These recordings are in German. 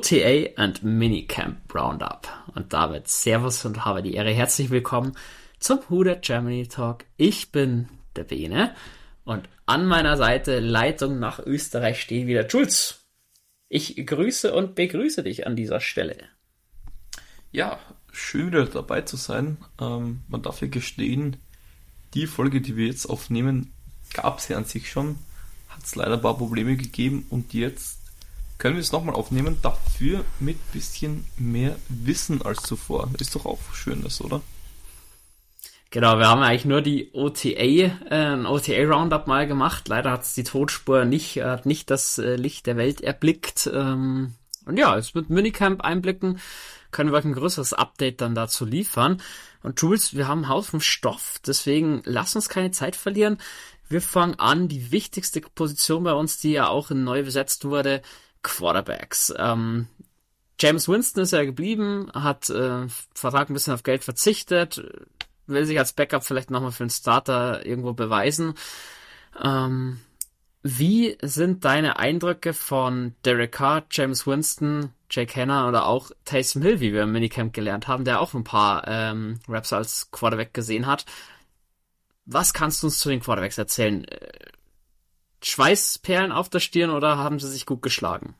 OTA and Minicamp Roundup. Und damit Servus und habe die Ehre. Herzlich willkommen zum Huda Germany Talk. Ich bin der Bene und an meiner Seite Leitung nach Österreich steht wieder Jules. Ich grüße und begrüße dich an dieser Stelle. Ja, schön wieder dabei zu sein. Ähm, man darf ja gestehen, die Folge, die wir jetzt aufnehmen, gab es ja an sich schon. Hat es leider ein paar Probleme gegeben und jetzt können wir es nochmal aufnehmen, dafür mit bisschen mehr Wissen als zuvor. Ist doch auch schönes, oder? Genau, wir haben eigentlich nur die OTA, äh, ein OTA-Roundup mal gemacht. Leider hat es die Todspur nicht, äh, hat nicht das äh, Licht der Welt erblickt. Ähm, und ja, jetzt mit Minicamp einblicken können wir euch ein größeres Update dann dazu liefern. Und Jules, wir haben einen Haufen Stoff, deswegen lass uns keine Zeit verlieren. Wir fangen an, die wichtigste Position bei uns, die ja auch neu besetzt wurde, Quarterbacks. Ähm, James Winston ist ja geblieben, hat äh, Vertrag ein bisschen auf Geld verzichtet, will sich als Backup vielleicht nochmal für einen Starter irgendwo beweisen. Ähm, wie sind deine Eindrücke von Derek Carr, James Winston, Jake Hanna oder auch Taysom Hill, wie wir im Minicamp gelernt haben, der auch ein paar ähm, Raps als Quarterback gesehen hat? Was kannst du uns zu den Quarterbacks erzählen? Schweißperlen auf der Stirn oder haben sie sich gut geschlagen?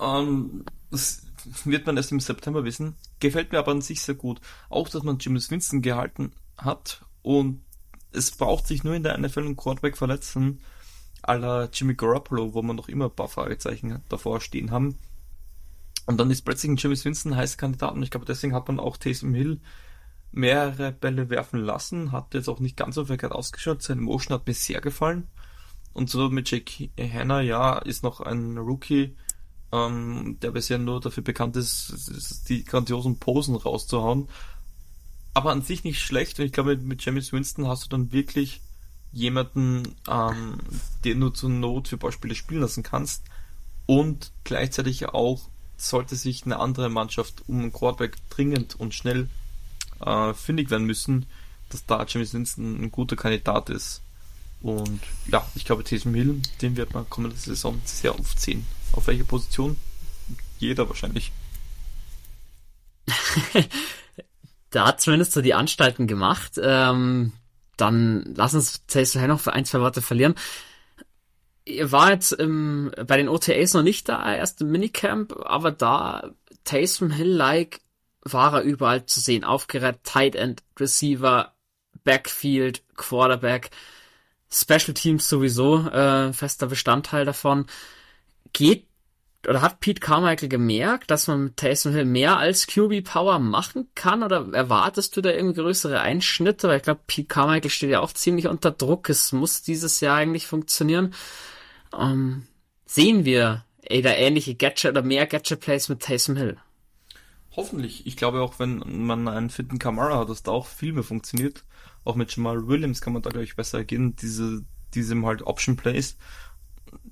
Ähm, das wird man erst im September wissen. Gefällt mir aber an sich sehr gut. Auch, dass man James Winston gehalten hat und es braucht sich nur in der NFL einen Quarterback verletzen, aller Jimmy Garoppolo, wo man noch immer ein paar Fragezeichen davor stehen haben. Und dann ist plötzlich ein James Winston heißer Kandidat und ich glaube, deswegen hat man auch Taysom Hill mehrere Bälle werfen lassen, hat jetzt auch nicht ganz so verkehrt ausgeschaut, seine Motion hat mir sehr gefallen. Und so mit Jake Hanna, ja, ist noch ein Rookie, ähm, der bisher nur dafür bekannt ist, die grandiosen Posen rauszuhauen. Aber an sich nicht schlecht. Und ich glaube, mit James Winston hast du dann wirklich jemanden, ähm, den du zur Not für Beispiele spielen lassen kannst. Und gleichzeitig auch sollte sich eine andere Mannschaft um einen Quarterback dringend und schnell äh, fündig werden müssen, dass da James Winston ein guter Kandidat ist. Und ja, ich glaube, Taysom Hill, den wird man kommende Saison sehr oft sehen. Auf welche Position? Jeder wahrscheinlich. da hat zumindest so die Anstalten gemacht. Ähm, dann lass uns Taysom Hill noch für ein, zwei Worte verlieren. Ihr war jetzt ähm, bei den OTAs noch nicht da, erst im Minicamp, aber da Taysom Hill-like war er überall zu sehen. Aufgerät, Tight End, Receiver, Backfield, Quarterback. Special Teams sowieso äh, fester Bestandteil davon. Geht oder hat Pete Carmichael gemerkt, dass man mit Taysom Hill mehr als QB Power machen kann? Oder erwartest du da irgendwie größere Einschnitte? Weil ich glaube, Pete Carmichael steht ja auch ziemlich unter Druck. Es muss dieses Jahr eigentlich funktionieren. Ähm, sehen wir da ähnliche Gadget oder mehr Gadget Plays mit Taysom Hill? Hoffentlich. Ich glaube auch, wenn man einen fitten Kamara hat, dass da auch viel mehr funktioniert auch mit Jamal Williams kann man da, glaube ich, besser gehen, diese, diesem halt Option Plays.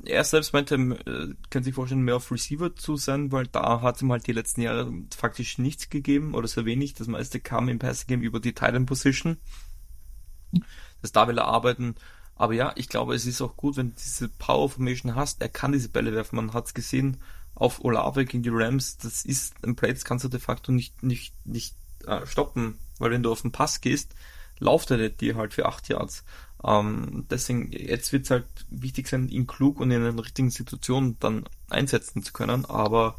Er selbst meinte, äh, kann sich vorstellen, mehr auf Receiver zu sein, weil da hat ihm halt die letzten Jahre faktisch nichts gegeben oder sehr wenig. Das meiste kam im Passing Game über die Titan Position. Das da will er arbeiten. Aber ja, ich glaube, es ist auch gut, wenn du diese Power Formation hast. Er kann diese Bälle werfen. Man hat es gesehen auf Olave gegen die Rams. Das ist ein Play, das kannst du de facto nicht, nicht, nicht äh, stoppen. Weil wenn du auf den Pass gehst, lauft er nicht dir halt für acht Yards. Ähm, deswegen, jetzt wird es halt wichtig sein, ihn klug und in den richtigen Situationen dann einsetzen zu können, aber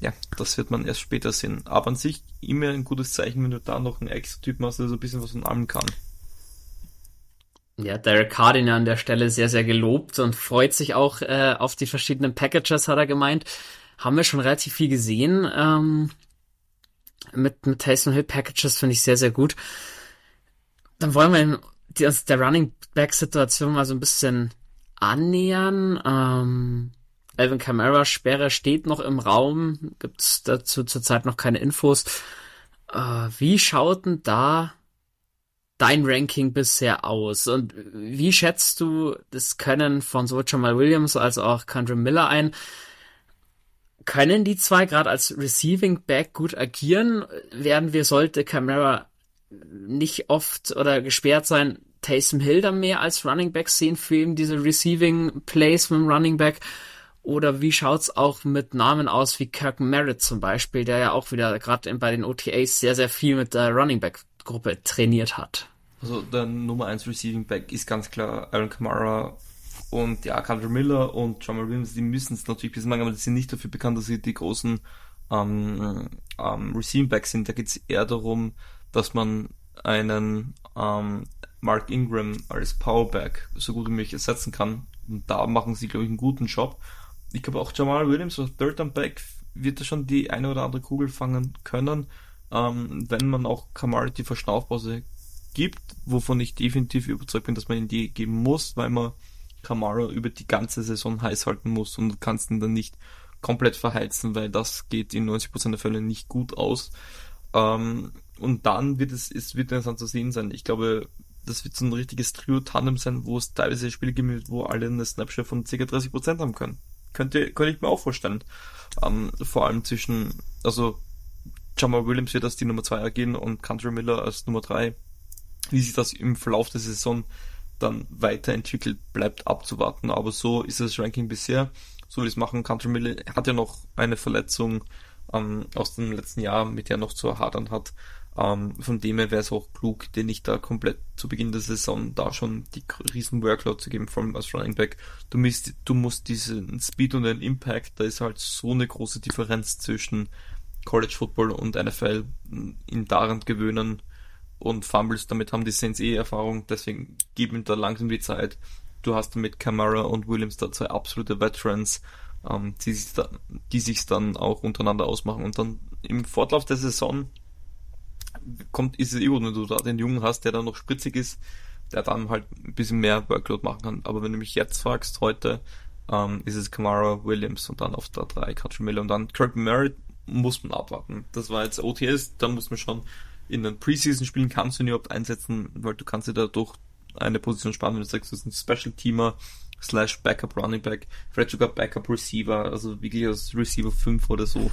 ja, das wird man erst später sehen. Aber an sich immer ein gutes Zeichen, wenn du da noch einen Extra-Typen hast, der so ein bisschen was von allem kann. Ja, Derek Cardin an der Stelle sehr, sehr gelobt und freut sich auch äh, auf die verschiedenen Packages, hat er gemeint. Haben wir schon relativ viel gesehen. Ähm, mit, mit Taysom Hill Packages finde ich sehr, sehr gut dann wollen wir die, also der Running Back Situation mal so ein bisschen annähern. Ähm, Alvin Kamara Sperre steht noch im Raum, gibt's dazu zurzeit noch keine Infos. Äh, wie schaut denn da dein Ranking bisher aus? Und wie schätzt du das Können von sowohl Jamal Williams als auch Kendra Miller ein? Können die zwei gerade als Receiving Back gut agieren? Werden wir, sollte Camara nicht oft oder gesperrt sein, Taysom Hill dann mehr als Running Back sehen für eben diese Receiving Plays mit dem Running Back? Oder wie schaut's auch mit Namen aus wie Kirk Merritt zum Beispiel, der ja auch wieder gerade bei den OTAs sehr, sehr viel mit der Running Back Gruppe trainiert hat? Also der Nummer 1 Receiving Back ist ganz klar Aaron Kamara und ja, Kendra Miller und Jamal Williams, die müssen es natürlich bisschen machen, aber die sind nicht dafür bekannt, dass sie die großen ähm, ähm, Receiving Backs sind. Da geht es eher darum, dass man einen ähm, Mark Ingram als Powerback so gut wie möglich ersetzen kann. Und da machen sie, glaube ich, einen guten Job. Ich glaube auch Jamal Williams als Third and Back wird da schon die eine oder andere Kugel fangen können, ähm, wenn man auch Kamara die Verschnaufpause gibt, wovon ich definitiv überzeugt bin, dass man ihn die geben muss, weil man Kamara über die ganze Saison heiß halten muss und kannst ihn dann nicht komplett verheizen, weil das geht in 90% der Fälle nicht gut aus. Ähm, und dann wird es, es wird interessant zu sehen sein. Ich glaube, das wird so ein richtiges Trio-Tandem sein, wo es teilweise Spiele gibt, wo alle eine Snapshot von ca. 30% haben können. Könnte, könnte ich mir auch vorstellen. Ähm, vor allem zwischen, also Jamal Williams wird als die Nummer 2 agieren und Country Miller als Nummer 3. Wie sich das im Verlauf der Saison dann weiterentwickelt, bleibt abzuwarten. Aber so ist das Ranking bisher. So wie es machen. Country Miller hat ja noch eine Verletzung ähm, aus dem letzten Jahr, mit der er noch zu hadern hat. Ähm, von dem her wäre es auch klug, den nicht da komplett zu Beginn der Saison da schon die riesen Workload zu geben, vor allem als Running Back. Du musst, du musst diesen Speed und den Impact, da ist halt so eine große Differenz zwischen College Football und NFL ihn daran gewöhnen und Fumbles, damit haben die Saints eh Erfahrung, deswegen gib ihm da langsam die Zeit. Du hast mit Camara und Williams da zwei absolute Veterans, ähm, die sich da, die sich dann auch untereinander ausmachen und dann im Fortlauf der Saison kommt, ist es eh gut, wenn du da den Jungen hast, der dann noch spritzig ist, der dann halt ein bisschen mehr Workload machen kann. Aber wenn du mich jetzt fragst, heute, ähm, ist es Kamara, Williams und dann auf der 3 Country Miller und dann Kirk Merritt muss man abwarten. Das war jetzt OTS, da muss man schon in den Preseason-Spielen kannst du ihn überhaupt einsetzen, weil du kannst dir dadurch eine Position sparen, wenn du sagst, du bist ein Special-Teamer slash Backup Running Back, vielleicht sogar Backup Receiver, also wirklich als Receiver 5 oder so.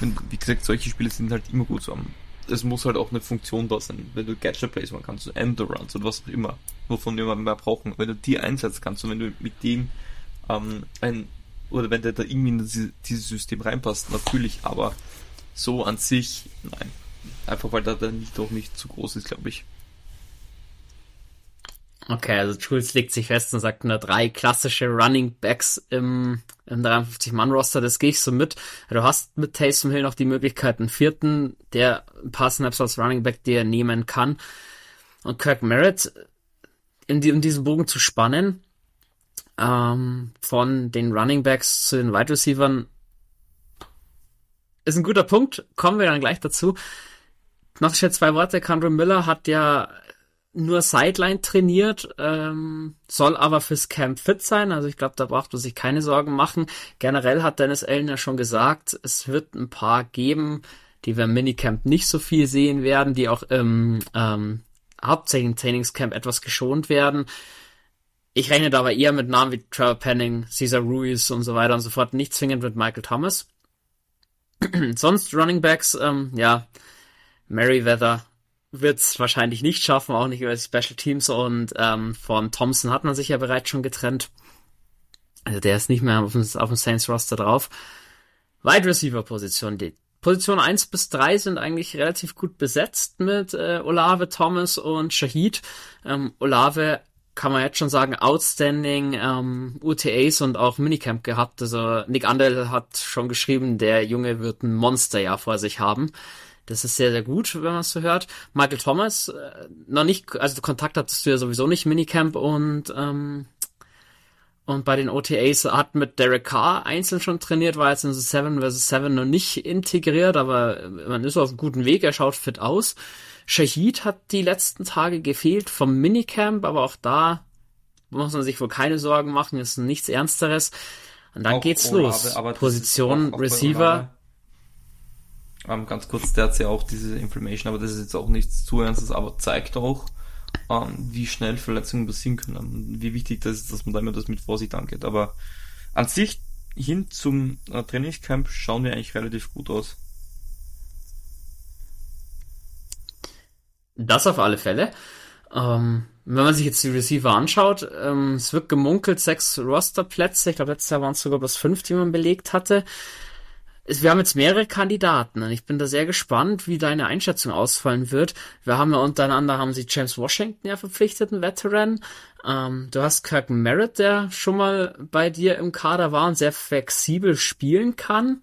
Und wie gesagt, solche Spiele sind halt immer gut zu haben es muss halt auch eine Funktion da sein. Wenn du Gadget Plays machen kannst, so Endarounds oder was auch immer, wovon wir mehr brauchen, wenn du die einsetzen kannst und wenn du mit dem ähm, ein oder wenn der da irgendwie in diese, dieses System reinpasst, natürlich, aber so an sich, nein. Einfach weil da nicht auch nicht zu groß ist, glaube ich. Okay, also Jules legt sich fest und sagt nur drei klassische Running Backs im, im 53-Mann-Roster, das gehe ich so mit. Du hast mit Taysom Hill noch die Möglichkeit, einen vierten, der ein paar Snaps als Running Back dir nehmen kann. Und Kirk Merritt in, die, in diesem Bogen zu spannen, ähm, von den Running Backs zu den Wide Receivers, ist ein guter Punkt. Kommen wir dann gleich dazu. Noch schnell zwei Worte. Condor Miller hat ja nur Sideline trainiert, ähm, soll aber fürs Camp fit sein. Also ich glaube, da braucht man sich keine Sorgen machen. Generell hat Dennis Allen ja schon gesagt, es wird ein paar geben, die wir im Minicamp nicht so viel sehen werden, die auch im ähm, hauptsächlichen Trainingscamp etwas geschont werden. Ich rechne da aber eher mit Namen wie Trevor Penning, Caesar Ruiz und so weiter und so fort, nicht zwingend mit Michael Thomas. Sonst Running Backs, ähm, ja, Merriweather, wird es wahrscheinlich nicht schaffen, auch nicht über die Special Teams und ähm, von Thompson hat man sich ja bereits schon getrennt. Also der ist nicht mehr auf dem, auf dem Saints Roster drauf. Wide Receiver Position. Die Position 1 bis 3 sind eigentlich relativ gut besetzt mit äh, Olave, Thomas und Shahid. Ähm, Olave kann man jetzt schon sagen, outstanding ähm, UTAs und auch Minicamp gehabt. Also Nick Andel hat schon geschrieben, der Junge wird ein Monsterjahr vor sich haben. Das ist sehr, sehr gut, wenn man es so hört. Michael Thomas, äh, noch nicht, also Kontakt hattest du ja sowieso nicht, Minicamp und, ähm, und bei den OTAs hat mit Derek Carr einzeln schon trainiert, war jetzt in so 7 vs 7 noch nicht integriert, aber man ist auf einem guten Weg, er schaut fit aus. Shahid hat die letzten Tage gefehlt vom Minicamp, aber auch da muss man sich wohl keine Sorgen machen, ist nichts Ernsteres. Und dann auch geht's Olave, los. Position Receiver ähm, ganz kurz, der hat ja auch diese Inflammation, aber das ist jetzt auch nichts zu Ernstes, aber zeigt auch, ähm, wie schnell Verletzungen passieren können, wie wichtig das ist, dass man da immer das mit Vorsicht angeht. Aber an sich hin zum äh, Trainingscamp schauen wir eigentlich relativ gut aus. Das auf alle Fälle. Ähm, wenn man sich jetzt die Receiver anschaut, ähm, es wird gemunkelt, sechs Rosterplätze. Ich glaube, letztes Jahr waren es sogar bis fünf, die man belegt hatte. Wir haben jetzt mehrere Kandidaten und ich bin da sehr gespannt, wie deine Einschätzung ausfallen wird. Wir haben ja untereinander haben sie James Washington ja verpflichtet, einen Veteran. Ähm, du hast Kirk Merritt, der schon mal bei dir im Kader war und sehr flexibel spielen kann.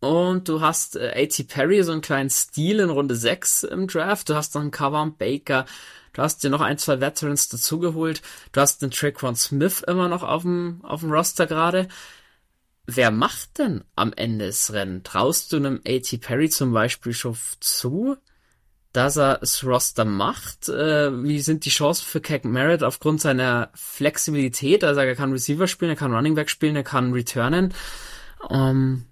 Und du hast äh, A.T. Perry, so einen kleinen Stil in Runde 6 im Draft. Du hast noch einen Kavan Baker. Du hast dir noch ein, zwei Veterans dazugeholt. Du hast den Traquan Smith immer noch auf dem, auf dem Roster gerade. Wer macht denn am Ende das Rennen? Traust du einem A.T. Perry zum Beispiel schon zu, dass er das Roster macht? Äh, wie sind die Chancen für Cack Merritt aufgrund seiner Flexibilität? Also er kann Receiver spielen, er kann Running Back spielen, er kann returnen. Ähm,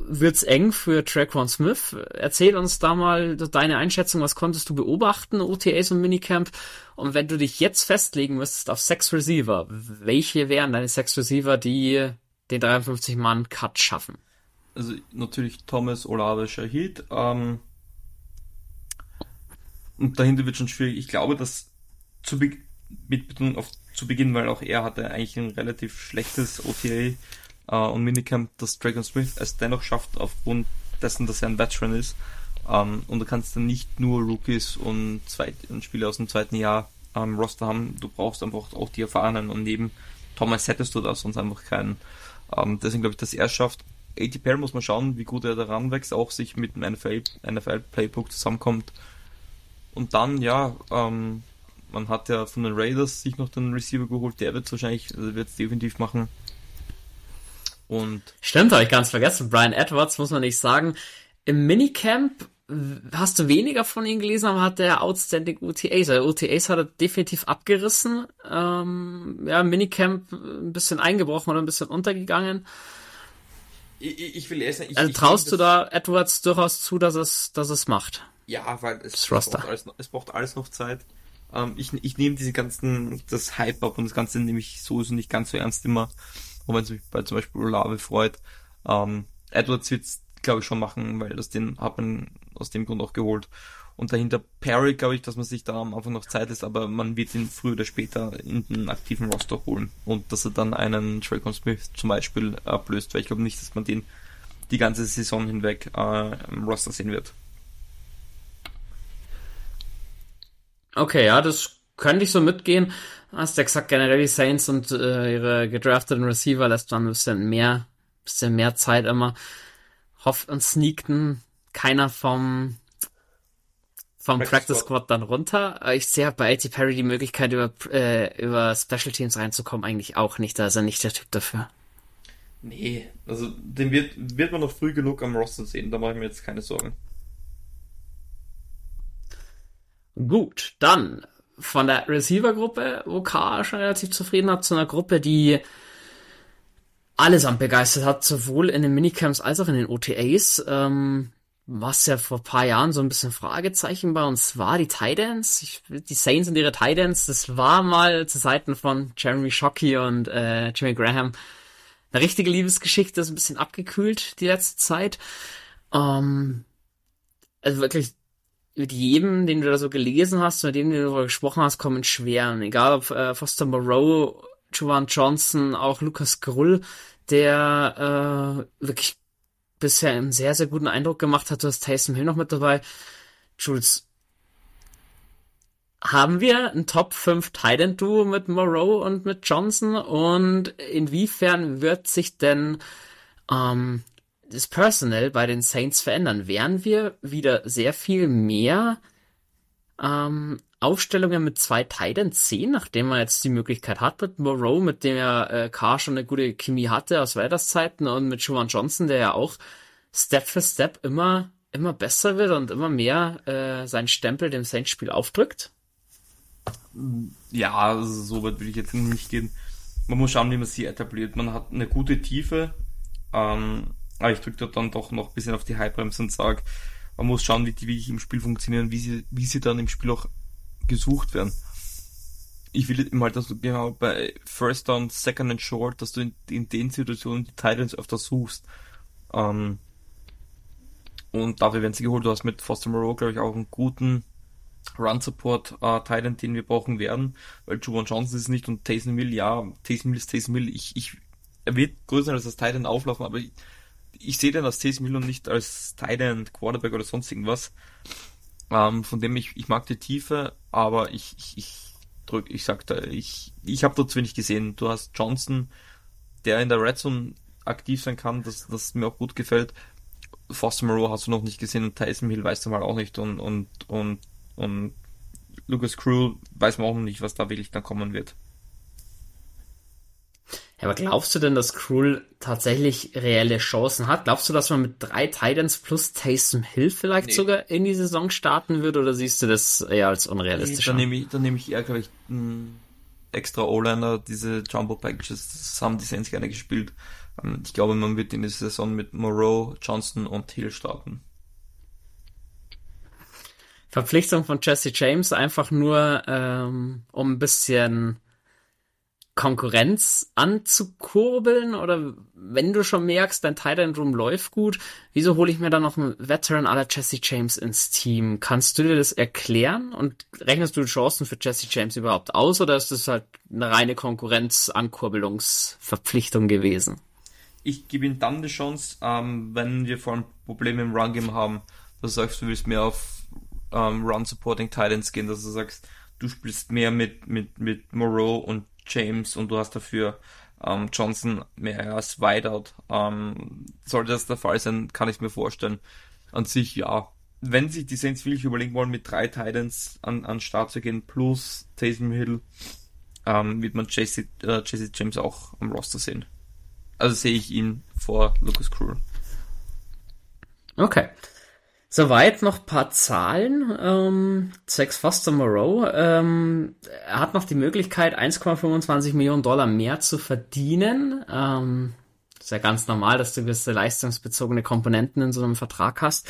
wird's eng für Traquan Smith. Erzähl uns da mal deine Einschätzung, was konntest du beobachten, OTAs und Minicamp? Und wenn du dich jetzt festlegen müsstest auf sechs Receiver, welche wären deine sechs Receiver, die den 53-Mann-Cut schaffen? Also natürlich Thomas, Olave, Shahid. Ähm, und dahinter wird schon schwierig. Ich glaube, dass zu Be mit Betonung auf zu Beginn, weil auch er hatte eigentlich ein relativ schlechtes OTA äh, und Minicamp, dass Dragon Smith es dennoch schafft, aufgrund dessen, dass er ein Veteran ist. Ähm, und du kannst dann nicht nur Rookies und, und Spieler aus dem zweiten Jahr ähm, Roster haben. Du brauchst einfach auch die Erfahrenen und neben Thomas hättest du da sonst einfach keinen. Ähm, deswegen glaube ich, dass er schafft. ATPL muss man schauen, wie gut er daran wächst, auch sich mit dem NFL, NFL Playbook zusammenkommt. Und dann, ja, ähm, man hat ja von den Raiders sich noch den Receiver geholt, der wird wahrscheinlich, also wird es definitiv machen. Und Stimmt, habe ich ganz vergessen. Brian Edwards, muss man nicht sagen. Im Minicamp hast du weniger von ihm gelesen, aber hat der Outstanding UTAs. Also UTAs hat er definitiv abgerissen. Ähm, ja, Minicamp ein bisschen eingebrochen oder ein bisschen untergegangen. Ich, ich will erst, ich, also traust du da Edwards durchaus zu, dass es, dass es macht? Ja, weil es, es braucht, alles, es braucht alles noch Zeit. Ähm, ich, ich nehme diese ganzen, das Hype up und das Ganze nehme ich sowieso nicht ganz so ernst immer auch wenn es mich bei zum Beispiel Olave freut. Ähm, Edwards wird's, glaube ich, schon machen, weil das den hat man aus dem Grund auch geholt. Und dahinter Perry, glaube ich, dass man sich da am noch Zeit ist, aber man wird ihn früher oder später in den aktiven Roster holen. Und dass er dann einen Traycon Smith zum Beispiel ablöst, weil ich glaube nicht, dass man den die ganze Saison hinweg äh, im Roster sehen wird. Okay, ja, das könnte ich so mitgehen hast ja gesagt, generell die Saints und äh, ihre gedrafteten Receiver lässt man ein bisschen mehr, bisschen mehr Zeit immer. Hofft und sneakten keiner vom vom Practice, Practice Squad dann runter. Ich sehe bei A.T. Perry die Möglichkeit, über, äh, über Special Teams reinzukommen, eigentlich auch nicht. Da ist er nicht der Typ dafür. Nee, also den wird, wird man noch früh genug am Roster sehen, da mache ich mir jetzt keine Sorgen. Gut, dann von der Receiver-Gruppe, wo K schon relativ zufrieden hat, zu einer Gruppe, die allesamt begeistert hat, sowohl in den Minicamps als auch in den OTAs. Ähm, was ja vor paar Jahren so ein bisschen Fragezeichen bei uns war, die Titans, ich, die Saints und ihre Titans, das war mal zu Seiten von Jeremy Shockey und äh, Jimmy Graham eine richtige Liebesgeschichte, ist ein bisschen abgekühlt die letzte Zeit. Ähm, also wirklich mit jedem, den du da so gelesen hast, mit dem, den du darüber gesprochen hast, kommen schwer. Und egal ob äh, Foster Moreau, Jovan Johnson, auch Lucas Grull, der äh, wirklich bisher einen sehr, sehr guten Eindruck gemacht hat. Du hast Taysom Hill noch mit dabei. Jules, haben wir ein Top 5 Titan Duo mit Moreau und mit Johnson? Und inwiefern wird sich denn ähm, das Personal bei den Saints verändern? Werden wir wieder sehr viel mehr ähm, Aufstellungen mit zwei Titans sehen, nachdem man jetzt die Möglichkeit hat mit Moreau, mit dem ja äh, Carr schon eine gute Chemie hatte aus Raiders Zeiten und mit Juwan Johnson, der ja auch Step für Step immer immer besser wird und immer mehr äh, seinen Stempel dem Saints-Spiel aufdrückt? Ja, also so weit will ich jetzt nicht gehen. Man muss schauen, wie man sie etabliert. Man hat eine gute Tiefe. Ähm, aber ich drücke dann doch noch ein bisschen auf die Highbremse und sage, man muss schauen, wie die wirklich im Spiel funktionieren, wie sie, wie sie dann im Spiel auch gesucht werden. Ich will immer halt, dass du genau bei First Down, Second and Short, dass du in, in den Situationen die Titans öfter suchst. Ähm, und dafür werden sie geholt. Du hast mit Foster Moreau, glaube ich, auch einen guten Run Support äh, den wir brauchen werden, weil Juwan Johnson ist nicht und Taysom Mill, ja, Taysom Mill ist Taysom Mill. Ich, ich, er wird größer als das Titan auflaufen, aber ich, ich sehe den als Taysom Mill und nicht als Titan Quarterback oder sonst irgendwas. Ähm, von dem ich, ich mag die Tiefe, aber ich, ich, ich drück, ich sag da, ich, ich habe da zu wenig gesehen. Du hast Johnson, der in der Red Zone aktiv sein kann, das, das mir auch gut gefällt. Foster Moreau hast du noch nicht gesehen und Tyson Hill weißt du mal auch nicht und, und, und, und Lucas Cruel weiß man auch noch nicht, was da wirklich dann kommen wird. Ja, aber glaubst du denn, dass Cruel tatsächlich reelle Chancen hat? Glaubst du, dass man mit drei Titans plus Taysom Hill vielleicht nee. sogar in die Saison starten wird oder siehst du das eher als unrealistisch? Nee, dann nehme ich, dann nehme ich eher gleich einen extra O-Liner, diese Jumbo Packages, das haben die Saints gerne gespielt. Ähm, ich glaube, man wird in der Saison mit Moreau, Johnson und Hill starten. Verpflichtung von Jesse James einfach nur, ähm, um ein bisschen Konkurrenz anzukurbeln oder wenn du schon merkst, dein Tight Room läuft gut, wieso hole ich mir dann noch einen Veteran aller Jesse James ins Team? Kannst du dir das erklären und rechnest du Chancen für Jesse James überhaupt aus oder ist das halt eine reine Konkurrenz-Ankurbelungsverpflichtung gewesen? Ich gebe ihm dann die Chance, ähm, wenn wir vor allem Probleme im Run-Game haben, dass du sagst, du willst mehr auf ähm, Run-Supporting Titans gehen, dass du sagst, du spielst mehr mit, mit, mit Moreau und James und du hast dafür ähm, Johnson mehr als Wideout. Ähm, sollte das der Fall sein, kann ich mir vorstellen. An sich ja. Wenn sich die Saints wirklich überlegen wollen, mit drei Titans an, an Start zu gehen, plus Taysom Hill, ähm, wird man Jesse, äh, Jesse James auch am Roster sehen. Also sehe ich ihn vor Lucas Crew. Okay. Soweit noch paar Zahlen. Ähm, Sex Foster Moreau. Ähm, er hat noch die Möglichkeit, 1,25 Millionen Dollar mehr zu verdienen. Ähm, ist ja ganz normal, dass du gewisse leistungsbezogene Komponenten in so einem Vertrag hast.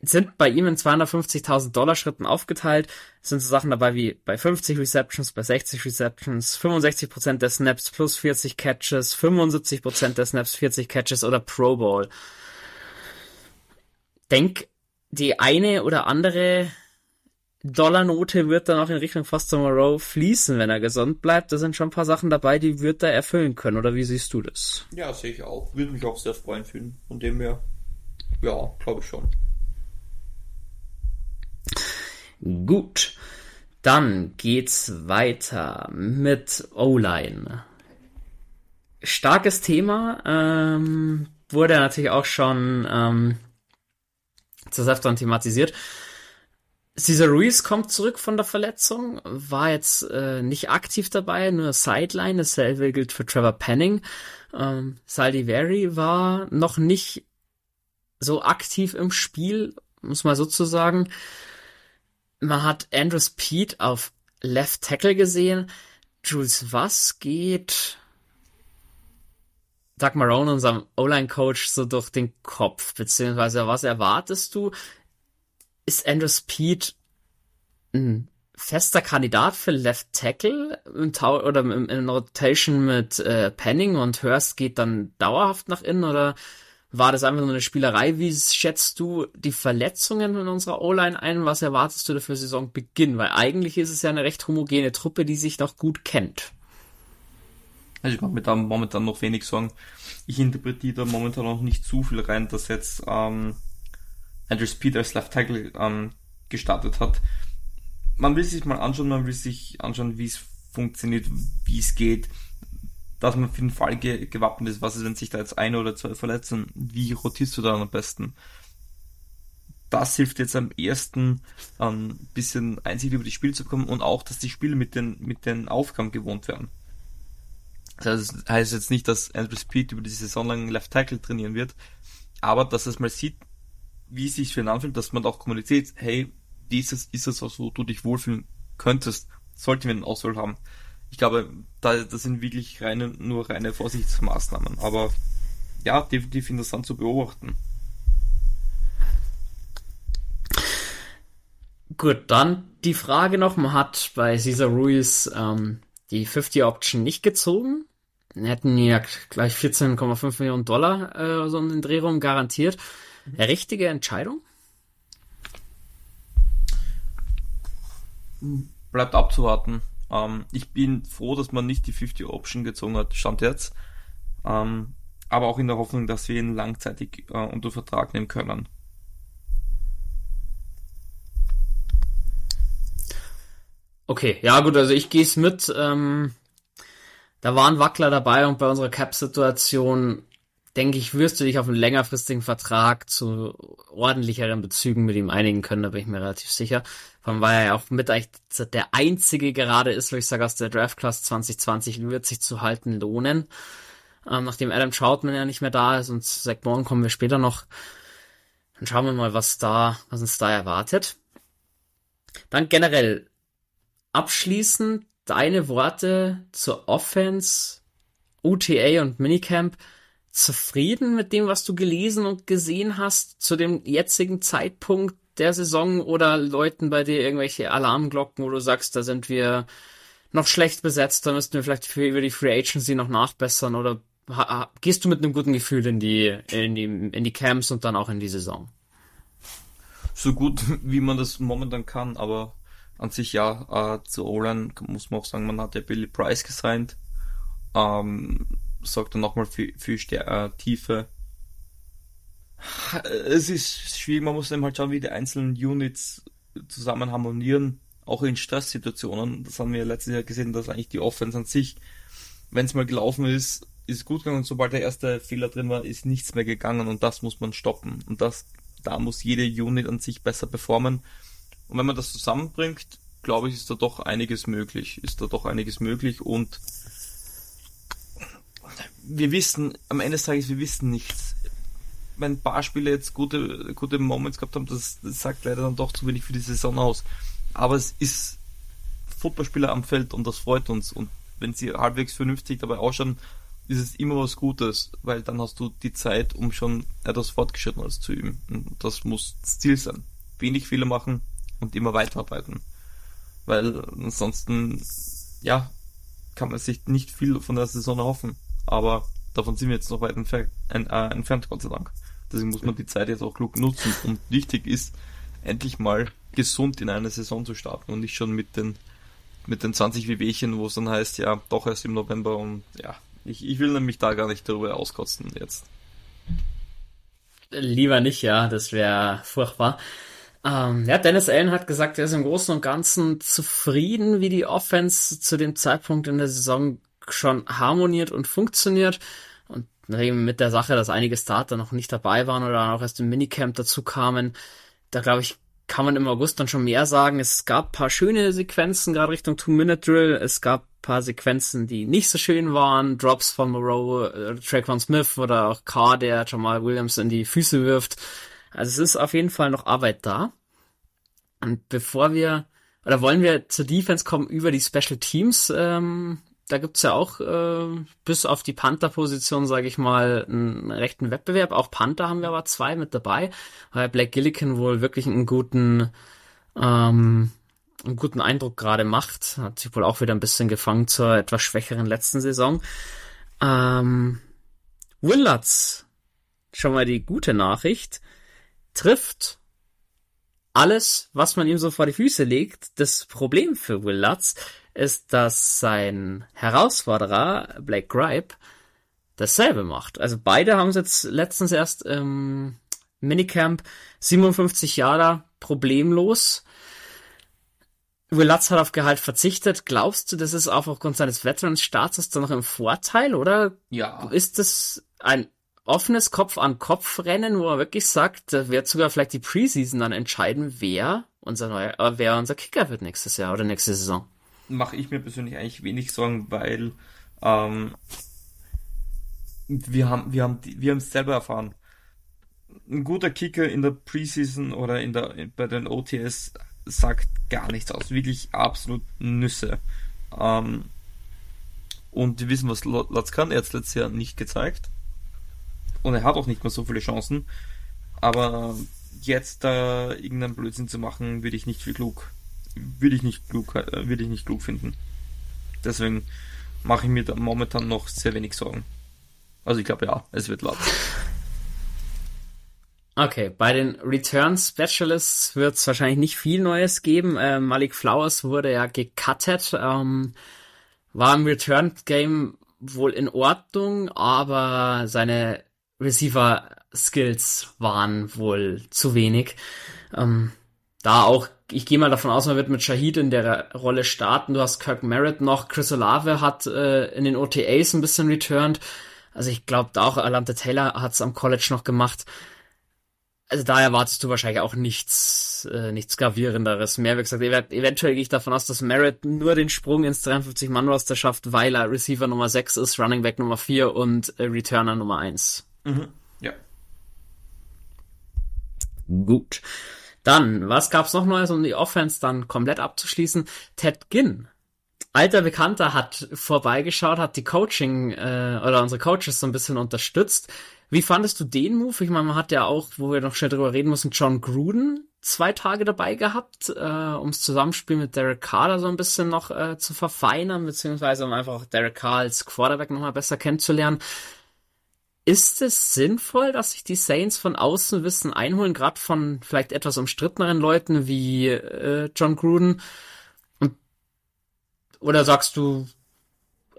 Sind bei ihm in 250.000 Dollar Schritten aufgeteilt. sind so Sachen dabei wie bei 50 Receptions, bei 60 Receptions, 65% der Snaps plus 40 Catches, 75% der Snaps 40 Catches oder Pro Bowl denk, die eine oder andere Dollarnote wird dann auch in Richtung Foster Moreau fließen, wenn er gesund bleibt. Da sind schon ein paar Sachen dabei, die wird er erfüllen können. Oder wie siehst du das? Ja, sehe ich auch. Würde mich auch sehr freuen fühlen. Von dem her, ja, glaube ich schon. Gut. Dann geht's weiter mit O-Line. Starkes Thema. Ähm, wurde natürlich auch schon ähm, Öfteren thematisiert. Cesar Ruiz kommt zurück von der Verletzung, war jetzt äh, nicht aktiv dabei, nur Sideline. Dasselbe gilt für Trevor Penning. Ähm, Saldiveri war noch nicht so aktiv im Spiel, muss man sozusagen. Man hat Andrews Pete auf Left Tackle gesehen. Jules Was geht Doug Marone, unserem O-Line-Coach, so durch den Kopf? Beziehungsweise, was erwartest du? Ist Andrew Speed ein fester Kandidat für Left Tackle im Tau oder in Rotation mit äh, Penning und Hurst geht dann dauerhaft nach innen oder war das einfach nur eine Spielerei? Wie schätzt du die Verletzungen in unserer O-Line ein? Was erwartest du dafür Saisonbeginn? Weil eigentlich ist es ja eine recht homogene Truppe, die sich noch gut kennt. Also ich mache mir da momentan noch wenig Sorgen. Ich interpretiere da momentan noch nicht zu viel rein, dass jetzt ähm, Andrew Speed als Left Tackle ähm, gestartet hat. Man will sich mal anschauen, man will sich anschauen, wie es funktioniert, wie es geht, dass man für den Fall ge gewappnet ist. Was ist, wenn sich da jetzt eine oder zwei verletzen? Wie rotierst du da am besten? Das hilft jetzt am ersten, ein ähm, bisschen Einsicht über die Spiele zu bekommen und auch, dass die Spiele mit den, mit den Aufgaben gewohnt werden. Das heißt jetzt nicht, dass Andrew Speed über die Saison lang Left Tackle trainieren wird, aber dass es mal sieht, wie es sich für ihn anfühlt, dass man auch kommuniziert, hey, dieses ist es, was du dich wohlfühlen könntest, sollten wir einen Auswahl haben. Ich glaube, da, das sind wirklich reine, nur reine Vorsichtsmaßnahmen, aber ja, definitiv interessant zu beobachten. Gut, dann die Frage noch, man hat bei Cesar Ruiz ähm, die 50 Option nicht gezogen. Hätten ja gleich 14,5 Millionen Dollar äh, so in den Dreh rum garantiert. Mhm. Richtige Entscheidung? bleibt abzuwarten. Ähm, ich bin froh, dass man nicht die 50 Option gezogen hat, stand jetzt. Ähm, aber auch in der Hoffnung, dass wir ihn langzeitig äh, unter Vertrag nehmen können. Okay, ja gut, also ich gehe es mit. Ähm, da waren Wackler dabei und bei unserer Cap-Situation denke ich, wirst du dich auf einen längerfristigen Vertrag zu ordentlicheren Bezügen mit ihm einigen können, da bin ich mir relativ sicher. Vor allem, weil er ja auch mit eigentlich der einzige gerade ist, wo ich sage, aus der Draft Class 2020 wird sich zu halten lohnen. Ähm, nachdem Adam Troutman ja nicht mehr da ist und Zach Morgan kommen wir später noch. Dann schauen wir mal, was da, was uns da erwartet. Dann generell abschließend deine Worte zur Offense, UTA und Minicamp zufrieden mit dem, was du gelesen und gesehen hast zu dem jetzigen Zeitpunkt der Saison oder läuten bei dir irgendwelche Alarmglocken, wo du sagst, da sind wir noch schlecht besetzt, da müssten wir vielleicht für, über die Free Agency noch nachbessern oder gehst du mit einem guten Gefühl in die, in die, in die Camps und dann auch in die Saison? So gut, wie man das momentan kann, aber an sich ja, äh, zu Olan muss man auch sagen, man hat ja Billy Price gesigned. Ähm, sorgt dann nochmal für, für äh, Tiefe. Es ist schwierig, man muss eben halt schauen, wie die einzelnen Units zusammen harmonieren, auch in Stresssituationen. Das haben wir letztes Jahr gesehen, dass eigentlich die Offense an sich, wenn es mal gelaufen ist, ist gut gegangen und sobald der erste Fehler drin war, ist nichts mehr gegangen und das muss man stoppen. Und das, da muss jede Unit an sich besser performen. Und wenn man das zusammenbringt, glaube ich, ist da doch einiges möglich. Ist da doch einiges möglich und wir wissen, am Ende des Tages, wir wissen nichts. Wenn ein paar Spiele jetzt gute, gute Moments gehabt haben, das, das sagt leider dann doch zu wenig für die Saison aus. Aber es ist Footballspieler am Feld und das freut uns. Und wenn sie halbwegs vernünftig dabei ausschauen, ist es immer was Gutes, weil dann hast du die Zeit, um schon etwas Fortgeschrittenes zu üben. Und das muss Ziel sein. Wenig Fehler machen und immer weiterarbeiten. Weil ansonsten, ja, kann man sich nicht viel von der Saison erhoffen aber davon sind wir jetzt noch weit äh, entfernt, Gott sei Dank. Deswegen muss man die Zeit jetzt auch klug nutzen. Und wichtig ist, endlich mal gesund in eine Saison zu starten und nicht schon mit den, mit den 20 Wehwehchen, wo es dann heißt, ja, doch erst im November und ja, ich, ich will nämlich da gar nicht darüber auskotzen jetzt. Lieber nicht, ja, das wäre furchtbar. Ähm, ja, Dennis Allen hat gesagt, er ist im Großen und Ganzen zufrieden, wie die Offense zu dem Zeitpunkt in der Saison schon harmoniert und funktioniert. Und eben mit der Sache, dass einige Starter noch nicht dabei waren oder auch erst im Minicamp dazu kamen, da glaube ich, kann man im August dann schon mehr sagen. Es gab paar schöne Sequenzen, gerade Richtung Two-Minute-Drill. Es gab paar Sequenzen, die nicht so schön waren. Drops von Moreau, äh, Traquan Smith oder auch Carr, der Jamal Williams in die Füße wirft. Also es ist auf jeden Fall noch Arbeit da. Und bevor wir, oder wollen wir zur Defense kommen über die Special Teams, ähm, da gibt's ja auch äh, bis auf die Panther-Position, sage ich mal, einen rechten Wettbewerb. Auch Panther haben wir aber zwei mit dabei, weil Black Gillikin wohl wirklich einen guten, ähm, einen guten Eindruck gerade macht. Hat sich wohl auch wieder ein bisschen gefangen zur etwas schwächeren letzten Saison. Ähm, Willards, schon mal die gute Nachricht, trifft alles, was man ihm so vor die Füße legt. Das Problem für Willards ist, dass sein Herausforderer, Blake Gripe, dasselbe macht. Also beide haben es jetzt letztens erst im Minicamp 57 Jahre problemlos. Will Lutz hat auf Gehalt verzichtet. Glaubst du, das ist auch aufgrund seines Veterans-Status dann noch im Vorteil, oder? Ja. Ist das ein offenes Kopf-an-Kopf-Rennen, wo er wirklich sagt, da wird sogar vielleicht die Preseason dann entscheiden, wer unser neuer, äh, wer unser Kicker wird nächstes Jahr oder nächste Saison? mache ich mir persönlich eigentlich wenig Sorgen, weil ähm, wir haben wir haben wir haben es selber erfahren. Ein guter Kicker in der Preseason oder in der bei den OTS sagt gar nichts aus, wirklich absolut Nüsse. Ähm, und die wissen, was Latz kann. Er hat es letztes Jahr nicht gezeigt. Und er hat auch nicht mehr so viele Chancen. Aber jetzt da irgendeinen Blödsinn zu machen, würde ich nicht für klug würde ich nicht klug, äh, würde ich nicht klug finden. Deswegen mache ich mir da momentan noch sehr wenig Sorgen. Also ich glaube ja, es wird laut. Okay, bei den Return Specialists wird es wahrscheinlich nicht viel Neues geben. Äh, Malik Flowers wurde ja gecuttet, ähm, war im Return Game wohl in Ordnung, aber seine Receiver Skills waren wohl zu wenig. Ähm, da auch, ich gehe mal davon aus, man wird mit Shahid in der Rolle starten. Du hast Kirk Merritt noch, Chris Olave hat äh, in den OTAs ein bisschen returned. Also ich glaube da auch Alante Taylor hat es am College noch gemacht also da erwartest du wahrscheinlich auch nichts, äh, nichts gravierenderes mehr. Wie gesagt, eventuell gehe ich davon aus, dass Merritt nur den Sprung ins 53-Mann-Roster schafft, weil er Receiver Nummer 6 ist, Running Back Nummer 4 und äh, Returner Nummer 1. Mhm. Ja. Gut. Dann, was gab's noch Neues, um die Offense dann komplett abzuschließen? Ted Ginn alter Bekannter hat vorbeigeschaut, hat die Coaching äh, oder unsere Coaches so ein bisschen unterstützt. Wie fandest du den Move? Ich meine, man hat ja auch, wo wir noch schnell drüber reden müssen, John Gruden zwei Tage dabei gehabt, äh, um das Zusammenspiel mit Derek Carr da so ein bisschen noch äh, zu verfeinern, beziehungsweise um einfach Derek Carr als Quarterback nochmal besser kennenzulernen. Ist es sinnvoll, dass sich die Saints von außen Wissen einholen, gerade von vielleicht etwas umstritteneren Leuten wie äh, John Gruden? Und, oder sagst du,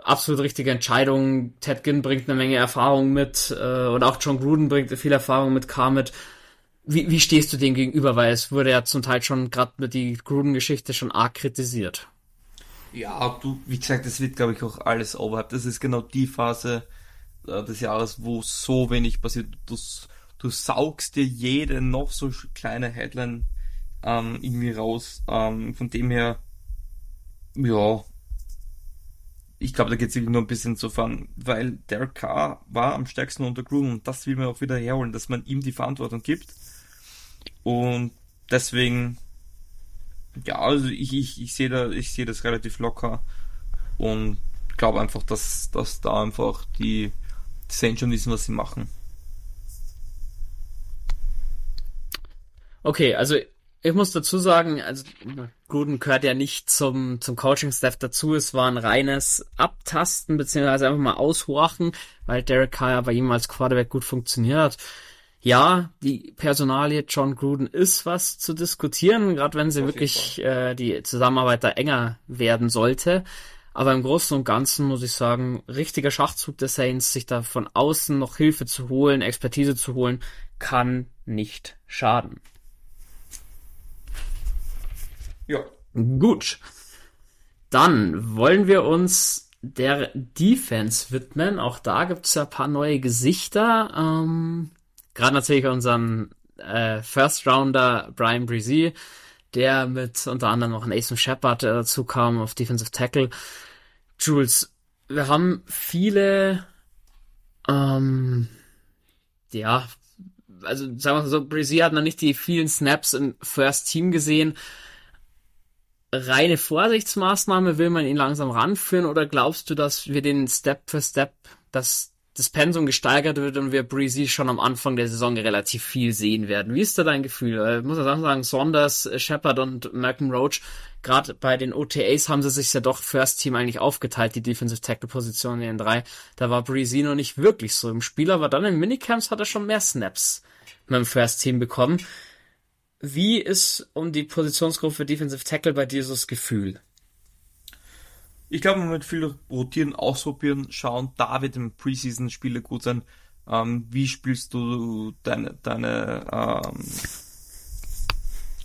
absolut richtige Entscheidung. Ted Ginn bringt eine Menge Erfahrung mit äh, und auch John Gruden bringt viel Erfahrung mit Carr mit. Wie, wie stehst du dem gegenüber? Weil es wurde ja zum Teil schon gerade mit die Gruden-Geschichte schon arg kritisiert. Ja, du, wie gesagt, es wird, glaube ich, auch alles overhyped. Das ist genau die Phase äh, des Jahres, wo so wenig passiert. Du, du saugst dir jede noch so kleine Headline ähm, irgendwie raus. Ähm, von dem her, ja, ich glaube, da geht es wirklich nur ein bisschen zu fahren, weil Derek Carr war am stärksten unter Gruden und das will man auch wieder herholen, dass man ihm die Verantwortung gibt. Und deswegen, ja, also ich, ich, ich sehe da, ich das relativ locker und glaube einfach, dass, dass da einfach die, die Saints schon wissen, was sie machen. Okay, also ich muss dazu sagen, also Gruden gehört ja nicht zum, zum Coaching-Staff dazu. Es war ein reines Abtasten, beziehungsweise einfach mal aushorchen, weil Derek Carr bei ihm als Quarterback gut funktioniert hat. Ja, die Personalie John Gruden ist was zu diskutieren, gerade wenn sie wirklich äh, die Zusammenarbeit da enger werden sollte. Aber im Großen und Ganzen muss ich sagen, richtiger Schachzug der Saints, sich da von außen noch Hilfe zu holen, Expertise zu holen, kann nicht schaden. Ja. Gut. Dann wollen wir uns der Defense widmen. Auch da gibt es ja ein paar neue Gesichter. Ähm, Gerade natürlich unseren äh, First Rounder Brian Breezy, der mit unter anderem noch Nathan Shepard äh, dazu kam auf Defensive Tackle. Jules, wir haben viele, ähm, ja, also sagen wir mal so, Breezy hat noch nicht die vielen Snaps im First Team gesehen reine Vorsichtsmaßnahme? Will man ihn langsam ranführen oder glaubst du, dass wir den Step für Step, dass das Pensum gesteigert wird und wir Breezy schon am Anfang der Saison relativ viel sehen werden? Wie ist da dein Gefühl? Ich muss ja sagen, Saunders, Shepard und Malcolm Roach, gerade bei den OTAs haben sie sich ja doch First Team eigentlich aufgeteilt, die Defensive Tackle Position in den drei. Da war Breezy noch nicht wirklich so im Spiel, aber dann in Minicamps hat er schon mehr Snaps mit dem First Team bekommen. Wie ist um die Positionsgruppe Defensive Tackle bei dir so das Gefühl? Ich glaube, man wird viel rotieren, ausprobieren, schauen. Da wird im Preseason-Spiele gut sein. Ähm, wie spielst du deine, deine, ähm,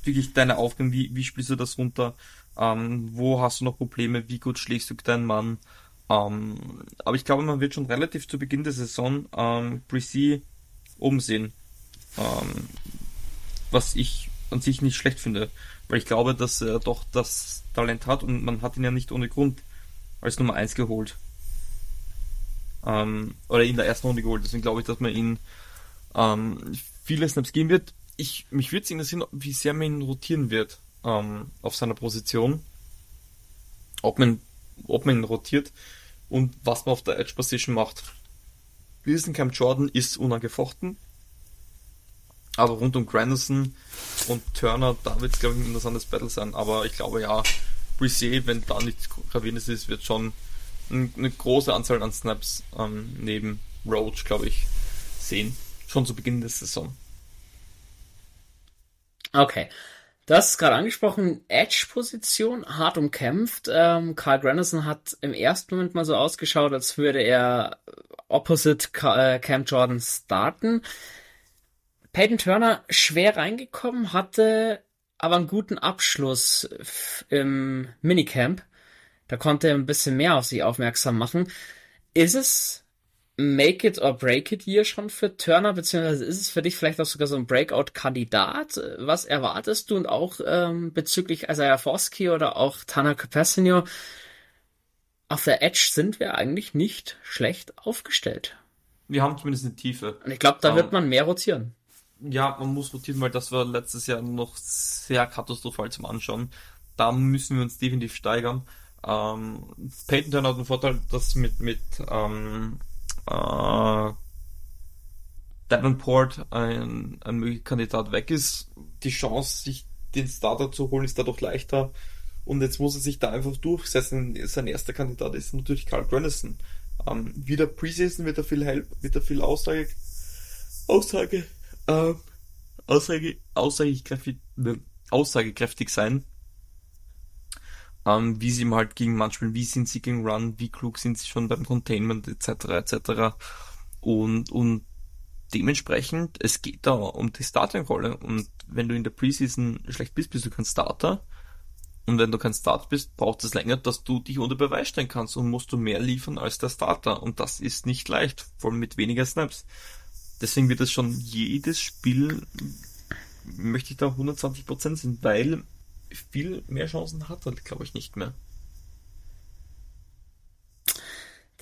wirklich deine Aufgaben? Wie, wie spielst du das runter? Ähm, wo hast du noch Probleme? Wie gut schlägst du deinen Mann? Ähm, aber ich glaube, man wird schon relativ zu Beginn der Saison ähm, Presi oben sehen. Ähm, was ich an sich nicht schlecht finde, weil ich glaube, dass er doch das Talent hat und man hat ihn ja nicht ohne Grund als Nummer 1 geholt. Ähm, oder in der ersten Runde geholt, deswegen glaube ich, dass man ihn ähm, viele Snaps geben wird. Ich, mich würde es interessieren, wie sehr man ihn rotieren wird ähm, auf seiner Position. Ob man, ob man ihn rotiert und was man auf der Edge Position macht. Wilson Camp Jordan ist unangefochten. Aber rund um Granderson und Turner, da wird es, glaube ich, ein interessantes Battle sein. Aber ich glaube, ja, Brisset, wenn da nichts Gravierendes ist, wird schon eine große Anzahl an Snaps ähm, neben Roach, glaube ich, sehen. Schon zu Beginn der Saison. Okay. Das ist gerade angesprochen, Edge-Position, hart umkämpft. Ähm, Carl Granderson hat im ersten Moment mal so ausgeschaut, als würde er opposite äh, Cam Jordan starten. Peyton Turner schwer reingekommen, hatte aber einen guten Abschluss im Minicamp. Da konnte er ein bisschen mehr auf sich aufmerksam machen. Ist es Make it or break it hier schon für Turner, beziehungsweise ist es für dich vielleicht auch sogar so ein Breakout-Kandidat? Was erwartest du und auch ähm, bezüglich Isaiah Foskey oder auch Tanaka Passanio? Auf der Edge sind wir eigentlich nicht schlecht aufgestellt. Wir haben zumindest eine Tiefe. Und ich glaube, da um, wird ähm, man mehr rotieren. Ja, man muss rotieren, weil das war letztes Jahr noch sehr katastrophal zum Anschauen. Da müssen wir uns definitiv steigern. Ähm, Peyton Turner hat den Vorteil, dass mit, mit ähm, äh, Davenport ein, ein möglicher Kandidat weg ist, die Chance, sich den Starter zu holen, ist dadurch leichter. Und jetzt muss er sich da einfach durchsetzen. Sein erster Kandidat ist natürlich Carl Granison. Ähm, wieder Preseason wird er viel Help, wird er viel Aussage, Aussage, äh, Aussage, aussagekräftig, aussagekräftig sein. Ähm, wie sie ihm halt gegen manchmal, wie sind sie gegen Run, wie klug sind sie schon beim Containment etc. etc. Und, und dementsprechend, es geht da um die Starting-Rolle. Und wenn du in der Preseason schlecht bist, bist du kein Starter. Und wenn du kein Start bist, braucht es länger, dass du dich unter Beweis stellen kannst und musst du mehr liefern als der Starter. Und das ist nicht leicht, vor allem mit weniger Snaps. Deswegen wird es schon jedes Spiel, möchte ich da 120% sind, weil viel mehr Chancen hat er, glaube ich, nicht mehr.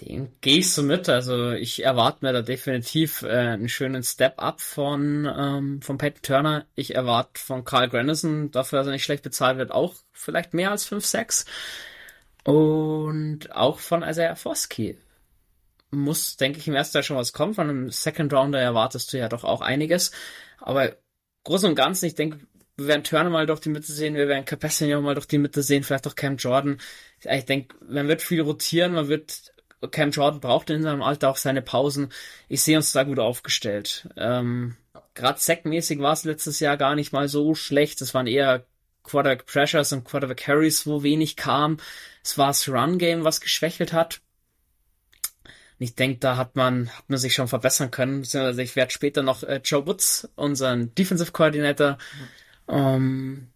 Den gehe ich so mit. Also ich erwarte mir da definitiv äh, einen schönen Step-up von, ähm, von Pat Turner. Ich erwarte von Carl Granison, dafür, dass er nicht schlecht bezahlt wird, auch vielleicht mehr als 5, 6. Und auch von Isaiah Foskey muss, denke ich, im ersten Teil schon was kommen. Von einem Second Rounder erwartest du ja doch auch einiges. Aber groß und ganz, ich denke, wir werden Turner mal durch die Mitte sehen, wir werden Capacignon mal durch die Mitte sehen, vielleicht auch Cam Jordan. Ich denke, man wird viel rotieren, man wird Cam Jordan braucht in seinem Alter auch seine Pausen. Ich sehe uns da gut aufgestellt. Ähm, Gerade sackmäßig war es letztes Jahr gar nicht mal so schlecht. Es waren eher Quarterback Pressures und Quarterback Carries, wo wenig kam. Es war das Run Game, was geschwächelt hat. Ich denke, da hat man, hat man sich schon verbessern können. Beziehungsweise ich werde später noch äh, Joe Woods, unseren Defensive Coordinator, ähm,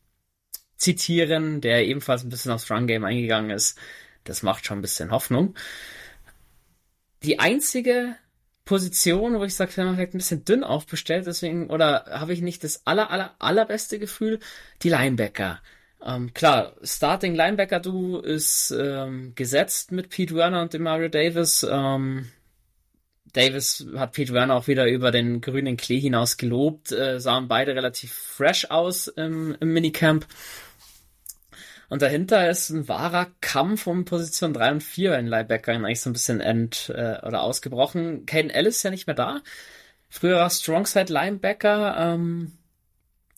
zitieren, der ebenfalls ein bisschen aufs Run-Game eingegangen ist. Das macht schon ein bisschen Hoffnung. Die einzige Position, wo ich sage, vielleicht ein bisschen dünn aufbestellt, deswegen, oder habe ich nicht das aller, aller, allerbeste Gefühl, die Linebacker. Ähm, klar, Starting Linebacker Du ist ähm, gesetzt mit Pete Werner und Demario Davis. Ähm, Davis hat Pete Werner auch wieder über den grünen Klee hinaus gelobt, äh, sahen beide relativ fresh aus im, im Minicamp. Und dahinter ist ein wahrer Kampf um Position 3 und 4 in Linebackern eigentlich so ein bisschen end äh, oder ausgebrochen. Caden Ellis ist ja nicht mehr da. Früherer Strongside Linebacker. Ähm,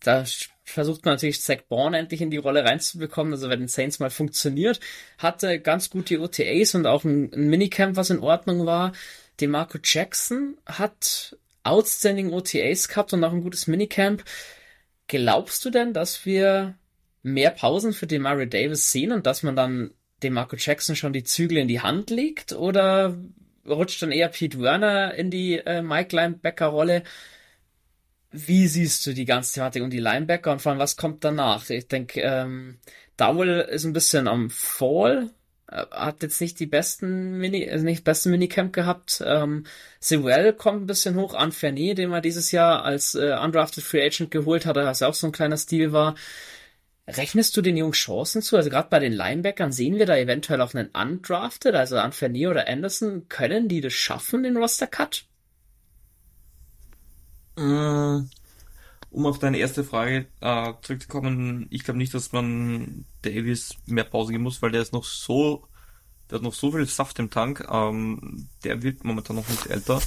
da versucht man natürlich Zach Bourne endlich in die Rolle reinzubekommen. Also wenn den Saints mal funktioniert, hatte ganz gut die OTAs und auch ein, ein Minicamp, was in Ordnung war. DeMarco Jackson hat outstanding OTAs gehabt und auch ein gutes Minicamp. Glaubst du denn, dass wir mehr Pausen für Demario Davis sehen und dass man dann DeMarco Jackson schon die Zügel in die Hand legt? Oder rutscht dann eher Pete Werner in die äh, Mike Linebacker Rolle? Wie siehst du die ganze Thematik und die Linebacker und vor allem was kommt danach? Ich denke, ähm, Dowell ist ein bisschen am Fall, äh, hat jetzt nicht die besten Mini, also nicht besten Minicamp gehabt. Ähm, Sewell kommt ein bisschen hoch an Fernet, den man dieses Jahr als äh, undrafted Free Agent geholt hat, was ja auch so ein kleiner Stil war. Rechnest du den Jungs Chancen zu? Also gerade bei den Linebackern sehen wir da eventuell auch einen undrafted, also an Fernet oder Anderson. Können die das schaffen, den Roster Cut? Mm, um auf deine erste Frage äh, zurückzukommen, ich glaube nicht, dass man Davis mehr Pause geben muss, weil der ist noch so, der hat noch so viel Saft im Tank, ähm, der wird momentan noch nicht älter.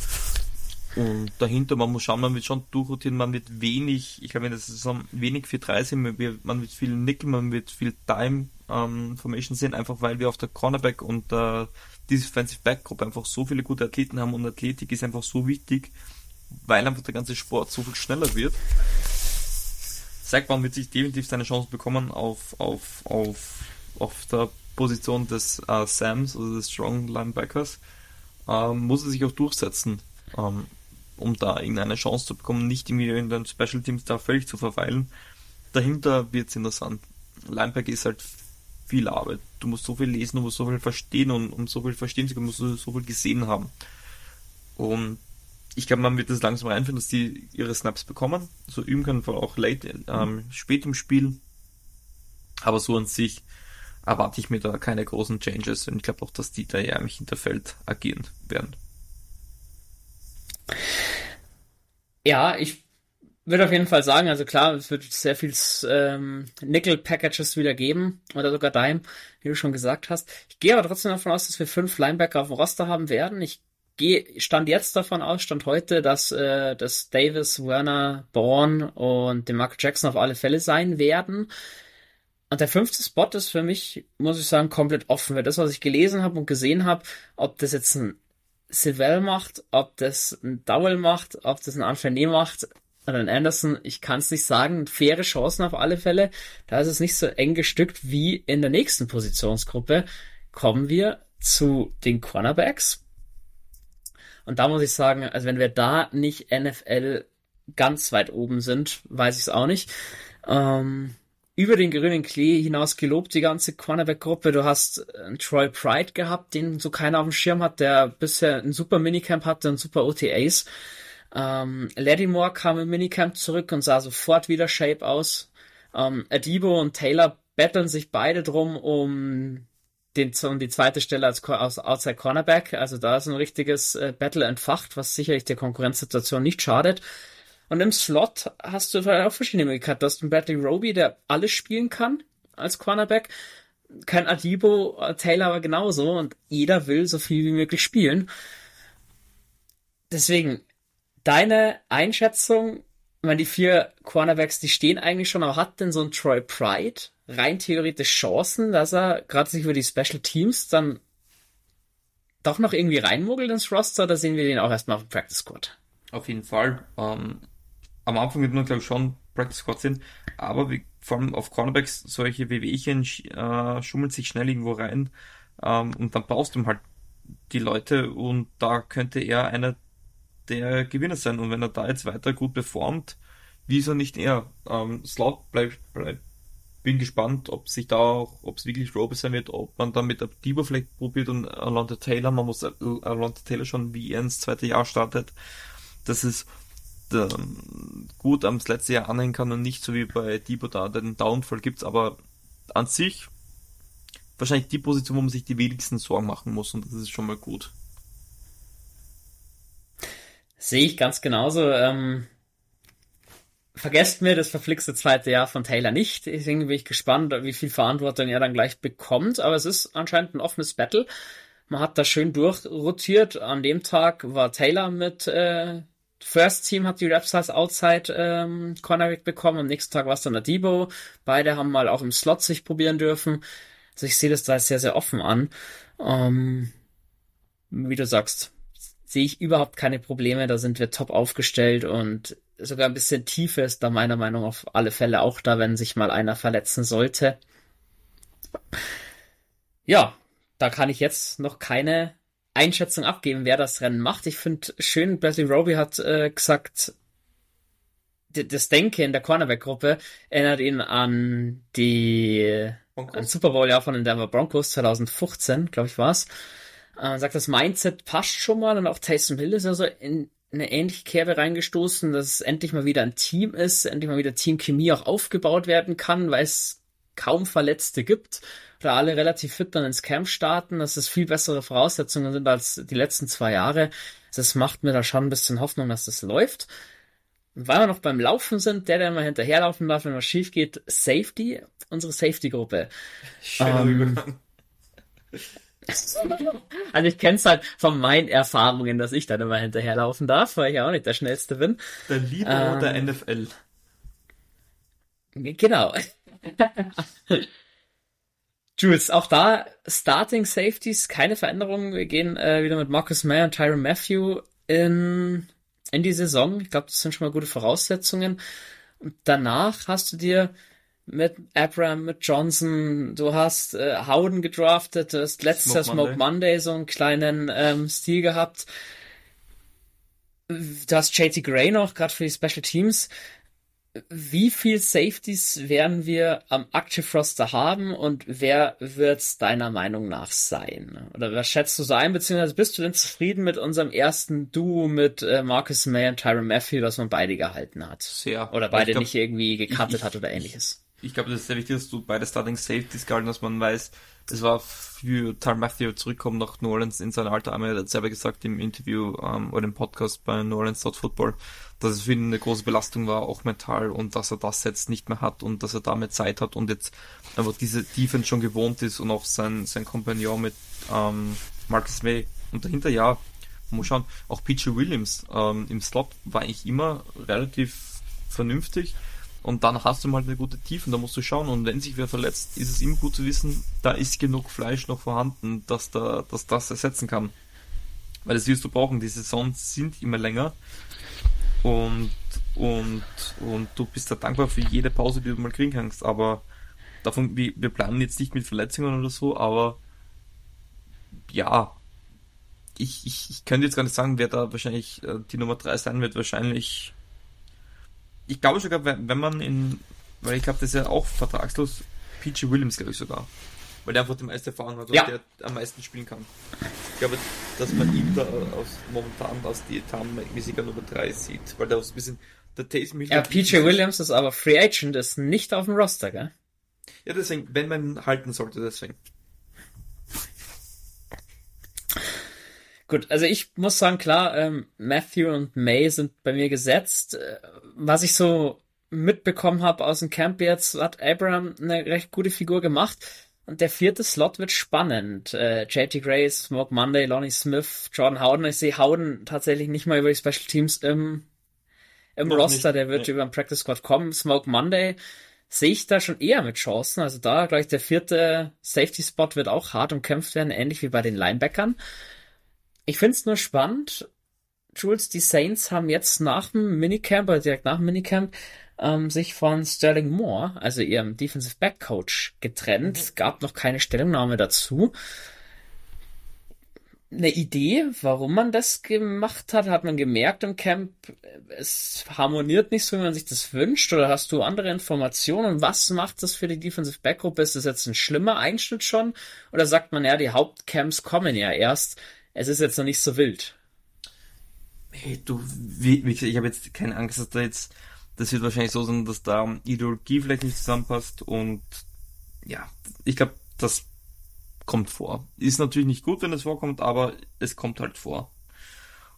Und dahinter, man muss schauen, man wird schon durchrotieren, man wird wenig, ich glaube in der Saison wenig 4-3 man wird, man wird viel Nickel, man wird viel Time ähm, Formation sehen, einfach weil wir auf der Cornerback und äh, Defensive Back Gruppe einfach so viele gute Athleten haben und Athletik ist einfach so wichtig, weil einfach der ganze Sport so viel schneller wird. Saquon wird sich definitiv seine Chance bekommen auf, auf, auf, auf der Position des äh, Sams, also des Strong Linebackers. Ähm, muss er sich auch durchsetzen, ähm, um da irgendeine Chance zu bekommen, nicht irgendwie in den Special Teams da völlig zu verweilen. Dahinter wird es interessant. Linebacker ist halt viel Arbeit. Du musst so viel lesen, du musst so viel verstehen und um so viel verstehen zu können, musst du so viel gesehen haben. Und ich glaube, man wird das langsam reinfinden, dass die ihre Snaps bekommen. So üben können, auch late, ähm, spät im Spiel. Aber so an sich erwarte ich mir da keine großen Changes und ich glaube auch, dass die da eher im Hinterfeld agieren werden. Ja, ich würde auf jeden Fall sagen, also klar, es wird sehr viel ähm, Nickel-Packages wieder geben oder sogar Dime, wie du schon gesagt hast. Ich gehe aber trotzdem davon aus, dass wir fünf Linebacker auf dem Roster haben werden. Ich gehe stand jetzt davon aus, stand heute, dass, äh, dass Davis, Werner, Bourne und der Mark Jackson auf alle Fälle sein werden. Und der fünfte Spot ist für mich, muss ich sagen, komplett offen. Weil das, was ich gelesen habe und gesehen habe, ob das jetzt ein Sivell macht, ob das ein Dowell macht, ob das ein Anfernee macht oder ein Anderson, ich kann es nicht sagen. Faire Chancen auf alle Fälle. Da ist es nicht so eng gestückt wie in der nächsten Positionsgruppe. Kommen wir zu den Cornerbacks. Und da muss ich sagen, also wenn wir da nicht NFL ganz weit oben sind, weiß ich es auch nicht. Ähm, über den grünen Klee hinaus gelobt, die ganze Cornerback-Gruppe. Du hast einen Troy Pride gehabt, den so keiner auf dem Schirm hat, der bisher ein super Minicamp hatte und super OTAs. Ähm, Lattimore kam im Minicamp zurück und sah sofort wieder Shape aus. Ähm, Adibo und Taylor betteln sich beide drum um den, um die zweite Stelle als, als Outside Cornerback. Also da ist ein richtiges äh, Battle entfacht, was sicherlich der Konkurrenzsituation nicht schadet. Und im Slot hast du auch verschiedene Möglichkeiten. Du hast einen Bradley Roby, der alles spielen kann als Cornerback. Kein Adibo, äh, Taylor aber genauso. Und jeder will so viel wie möglich spielen. Deswegen, deine Einschätzung, ich meine, die vier Cornerbacks, die stehen eigentlich schon, aber hat denn so ein Troy Pride rein theoretisch Chancen, dass er gerade sich über die Special Teams dann doch noch irgendwie reinmuggelt ins Roster, oder sehen wir den auch erstmal auf dem Practice Squad? Auf jeden Fall. Ähm, am Anfang wird man, glaube ich, schon Practice Squad sehen, aber wie, vor allem auf Cornerbacks, solche WWchen äh, schummeln sich schnell irgendwo rein ähm, und dann baust du halt die Leute und da könnte er einer der Gewinner sein und wenn er da jetzt weiter gut performt, wieso nicht er? Ähm, Slot bleibt, bleibt bin gespannt, ob sich da auch, ob es wirklich Roby sein wird, ob man da mit Abdibo vielleicht probiert und Alonta Taylor, man muss Alonta Taylor schon wie er ins zweite Jahr startet, dass es ähm, gut ans letzte Jahr anhängen kann und nicht so wie bei Debo da den Downfall gibt's, aber an sich wahrscheinlich die Position, wo man sich die wenigsten Sorgen machen muss. Und das ist schon mal gut. Sehe ich ganz genauso. Ähm, vergesst mir das verflixte zweite Jahr von Taylor nicht. Deswegen bin ich gespannt, wie viel Verantwortung er dann gleich bekommt. Aber es ist anscheinend ein offenes Battle. Man hat da schön durchrotiert. An dem Tag war Taylor mit äh, First Team hat die Raps als Outside ähm, Cornerback bekommen. Am nächsten Tag war es dann der Debo. Beide haben mal auch im Slot sich probieren dürfen. Also ich sehe das da sehr, sehr offen an. Ähm, wie du sagst, sehe ich überhaupt keine Probleme. Da sind wir top aufgestellt und sogar ein bisschen Tiefe ist da meiner Meinung nach auf alle Fälle auch da, wenn sich mal einer verletzen sollte. Ja, da kann ich jetzt noch keine Einschätzung abgeben, wer das Rennen macht. Ich finde schön, Bradley Roby hat äh, gesagt, das Denke in der Cornerback-Gruppe erinnert ihn an die an Super Bowl-Jahr von den Denver Broncos 2015, glaube ich war's. Äh, sagt, das Mindset passt schon mal und auch Taysom Hill ist ja so in eine ähnliche Kerbe reingestoßen, dass es endlich mal wieder ein Team ist, endlich mal wieder Teamchemie auch aufgebaut werden kann, weil es kaum Verletzte gibt da alle relativ fit dann ins Camp starten, dass es viel bessere Voraussetzungen sind als die letzten zwei Jahre. Das macht mir da schon ein bisschen Hoffnung, dass das läuft. Und weil wir noch beim Laufen sind, der, der mal hinterherlaufen darf, wenn was schief geht, Safety, unsere Safety-Gruppe. Ähm, also ich kenne es halt von meinen Erfahrungen, dass ich dann immer hinterherlaufen darf, weil ich ja auch nicht der Schnellste bin. Der Libero ähm, der NFL. Genau. Jules, auch da Starting Safeties, keine Veränderungen. Wir gehen äh, wieder mit Marcus Mayer und Tyron Matthew in, in die Saison. Ich glaube, das sind schon mal gute Voraussetzungen. Und danach hast du dir mit Abram, mit Johnson, du hast äh, Howden gedraftet, du hast letztes Jahr Smoke Monday. So einen kleinen ähm, Stil gehabt. Du hast JT Gray noch, gerade für die Special Teams wie viel Safeties werden wir am Active Roster haben und wer wird's deiner Meinung nach sein? Oder was schätzt du so ein, beziehungsweise bist du denn zufrieden mit unserem ersten Duo mit äh, Marcus May und Tyron Matthew, was man beide gehalten hat? Sehr. Oder beide glaub, nicht irgendwie gecuttet hat oder ähnliches? Ich, glaube, das ist sehr wichtig, dass du beide Starting Safeties gehalten hast, man weiß, es war für Tyron Matthew zurückkommen nach New Orleans in sein Alter einmal, er hat selber gesagt im Interview ähm, oder im Podcast bei New Orleans Football, dass es für ihn eine große Belastung war, auch mental, und dass er das jetzt nicht mehr hat und dass er damit Zeit hat und jetzt einfach diese Defense schon gewohnt ist und auch sein, sein Kompagnon mit ähm, Marcus May. Und dahinter, ja, muss schauen, auch PJ Williams ähm, im Slot war eigentlich immer relativ vernünftig. Und dann hast du mal eine gute Tiefe und da musst du schauen. Und wenn sich wer verletzt, ist es immer gut zu wissen, da ist genug Fleisch noch vorhanden, dass, da, dass das ersetzen kann. Weil das wirst du brauchen. Die Saisons sind immer länger und, und, und du bist da dankbar für jede Pause, die du mal kriegen kannst. Aber davon, wir, wir planen jetzt nicht mit Verletzungen oder so, aber ja, ich, ich, ich könnte jetzt gar nicht sagen, wer da wahrscheinlich äh, die Nummer 3 sein wird. Wahrscheinlich, ich glaube sogar, wenn, man in, weil ich glaube, das ist ja auch vertragslos, PG Williams, glaube ich sogar weil der einfach die meiste Erfahrung hat und ja. der am meisten spielen kann. Ich glaube, dass man ihn da aus, momentan aus die etatmäßiger Nummer 3 sieht, weil der auch ein bisschen der Taysom Ja, PJ Williams ist aber Free Agent, ist nicht auf dem Roster, gell? Ja, deswegen, wenn man ihn halten sollte, deswegen. Gut, also ich muss sagen, klar, ähm, Matthew und May sind bei mir gesetzt. Äh, was ich so mitbekommen habe aus dem Camp jetzt, hat Abraham eine recht gute Figur gemacht. Und der vierte Slot wird spannend. Äh, JT Grace, Smoke Monday, Lonnie Smith, Jordan Howden. Ich sehe Howden tatsächlich nicht mal über die Special Teams im, im Roster. Nicht. Der wird nee. über den Practice Squad kommen. Smoke Monday sehe ich da schon eher mit Chancen. Also da gleich der vierte Safety Spot wird auch hart umkämpft werden, ähnlich wie bei den Linebackern. Ich finde es nur spannend. Jules, die Saints haben jetzt nach dem Minicamp, oder direkt nach dem Minicamp, ähm, sich von Sterling Moore, also ihrem Defensive Back Coach, getrennt. Mhm. Es gab noch keine Stellungnahme dazu. Eine Idee, warum man das gemacht hat, hat man gemerkt im Camp, es harmoniert nicht so, wie man sich das wünscht, oder hast du andere Informationen? Was macht das für die Defensive Back Gruppe? Ist das jetzt ein schlimmer Einschnitt schon? Oder sagt man, ja, die Hauptcamps kommen ja erst, es ist jetzt noch nicht so wild? Hey, du, wie, wie gesagt, ich habe jetzt keine Angst, dass da jetzt das wird wahrscheinlich so sein, dass da Ideologie vielleicht nicht zusammenpasst und ja, ich glaube, das kommt vor. Ist natürlich nicht gut, wenn es vorkommt, aber es kommt halt vor.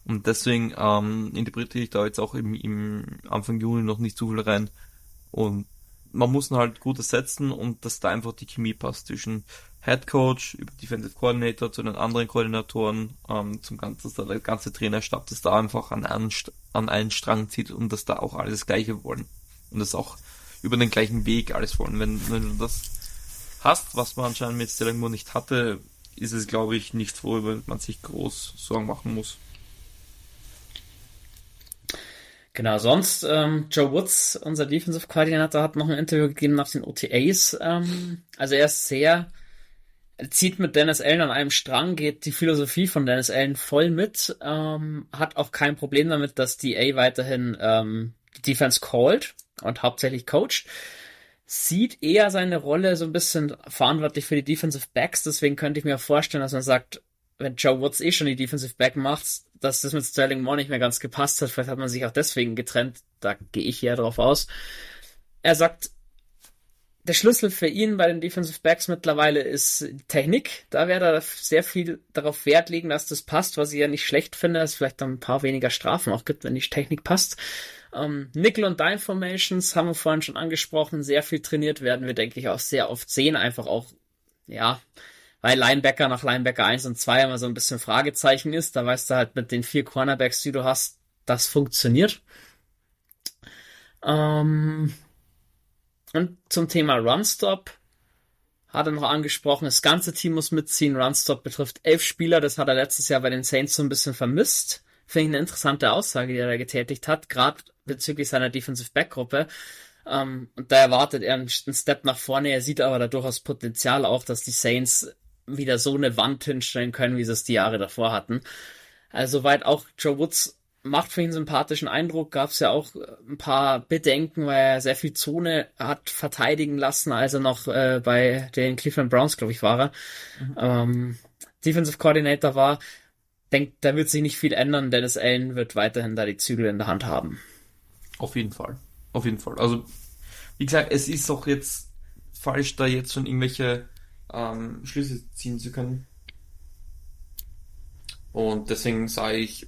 Und deswegen ähm, interpretiere ich da jetzt auch im, im Anfang Juni noch nicht zu viel rein. Und man muss halt gut ersetzen und dass da einfach die Chemie passt zwischen Head Coach über Defensive Coordinator zu den anderen Koordinatoren, ähm, zum ganzen, der ganze Trainerstab, dass da einfach an einen, an einen Strang zieht und dass da auch alles Gleiche wollen. Und das auch über den gleichen Weg alles wollen. Wenn, wenn du das hast, was man anscheinend mit Stelling Moore nicht hatte, ist es, glaube ich, nichts, worüber man sich groß Sorgen machen muss. Genau, sonst ähm, Joe Woods, unser Defensive Coordinator, hat noch ein Interview gegeben nach den OTAs. Ähm, also er ist sehr zieht mit Dennis Allen an einem Strang, geht die Philosophie von Dennis Allen voll mit, ähm, hat auch kein Problem damit, dass die A weiterhin ähm, die Defense called und hauptsächlich coacht. Sieht eher seine Rolle so ein bisschen verantwortlich für die Defensive Backs, deswegen könnte ich mir vorstellen, dass man sagt, wenn Joe Woods eh schon die Defensive Back macht, dass das mit Sterling Moore nicht mehr ganz gepasst hat. Vielleicht hat man sich auch deswegen getrennt. Da gehe ich eher drauf aus. Er sagt, der Schlüssel für ihn bei den Defensive Backs mittlerweile ist Technik. Da werde er sehr viel darauf Wert legen, dass das passt, was ich ja nicht schlecht finde, dass es vielleicht dann ein paar weniger Strafen auch gibt, wenn die Technik passt. Ähm, Nickel und Dime Formations haben wir vorhin schon angesprochen, sehr viel trainiert werden wir, denke ich, auch sehr oft sehen, einfach auch, ja, weil Linebacker nach Linebacker 1 und 2 immer so ein bisschen Fragezeichen ist. Da weißt du halt mit den vier Cornerbacks, die du hast, das funktioniert. Ähm, und zum Thema Runstop hat er noch angesprochen, das ganze Team muss mitziehen. Runstop betrifft elf Spieler, das hat er letztes Jahr bei den Saints so ein bisschen vermisst. Finde ich eine interessante Aussage, die er da getätigt hat. Gerade bezüglich seiner Defensive Back Gruppe. Ähm, und da erwartet er einen Step nach vorne. Er sieht aber da durchaus Potenzial auch, dass die Saints wieder so eine Wand hinstellen können, wie sie es die Jahre davor hatten. Also weit auch Joe Woods macht für ihn sympathischen Eindruck. Gab es ja auch ein paar Bedenken, weil er sehr viel Zone hat verteidigen lassen, als er noch äh, bei den Cleveland Browns, glaube ich, war er. Mhm. Ähm, Defensive Coordinator war. Denkt, da wird sich nicht viel ändern. Dennis Allen wird weiterhin da die Zügel in der Hand haben. Auf jeden Fall. Auf jeden Fall. Also, wie gesagt, es ist doch jetzt falsch, da jetzt schon irgendwelche ähm, Schlüsse ziehen zu können. Und deswegen sage ich,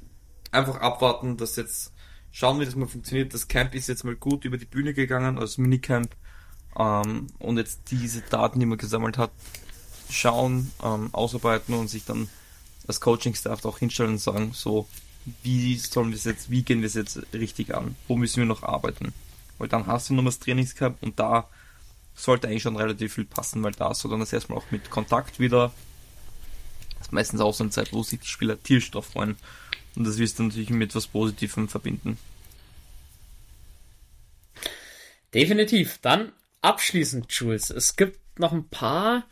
einfach abwarten, dass jetzt schauen, wie das mal funktioniert. Das Camp ist jetzt mal gut über die Bühne gegangen, als Minicamp. Ähm, und jetzt diese Daten, die man gesammelt hat, schauen, ähm, ausarbeiten und sich dann als Coaching-Staff auch hinstellen und sagen, so, wie sollen wir es jetzt, wie gehen wir es jetzt richtig an? Wo müssen wir noch arbeiten? Weil dann hast du noch das Trainingscamp und da sollte eigentlich schon relativ viel passen, weil da soll dann das erstmal auch mit Kontakt wieder. Das ist meistens auch so eine Zeit, wo sich die Spieler tierisch drauf freuen. Und das wirst du natürlich mit etwas Positivem verbinden. Definitiv. Dann abschließend, Jules. Es gibt noch ein paar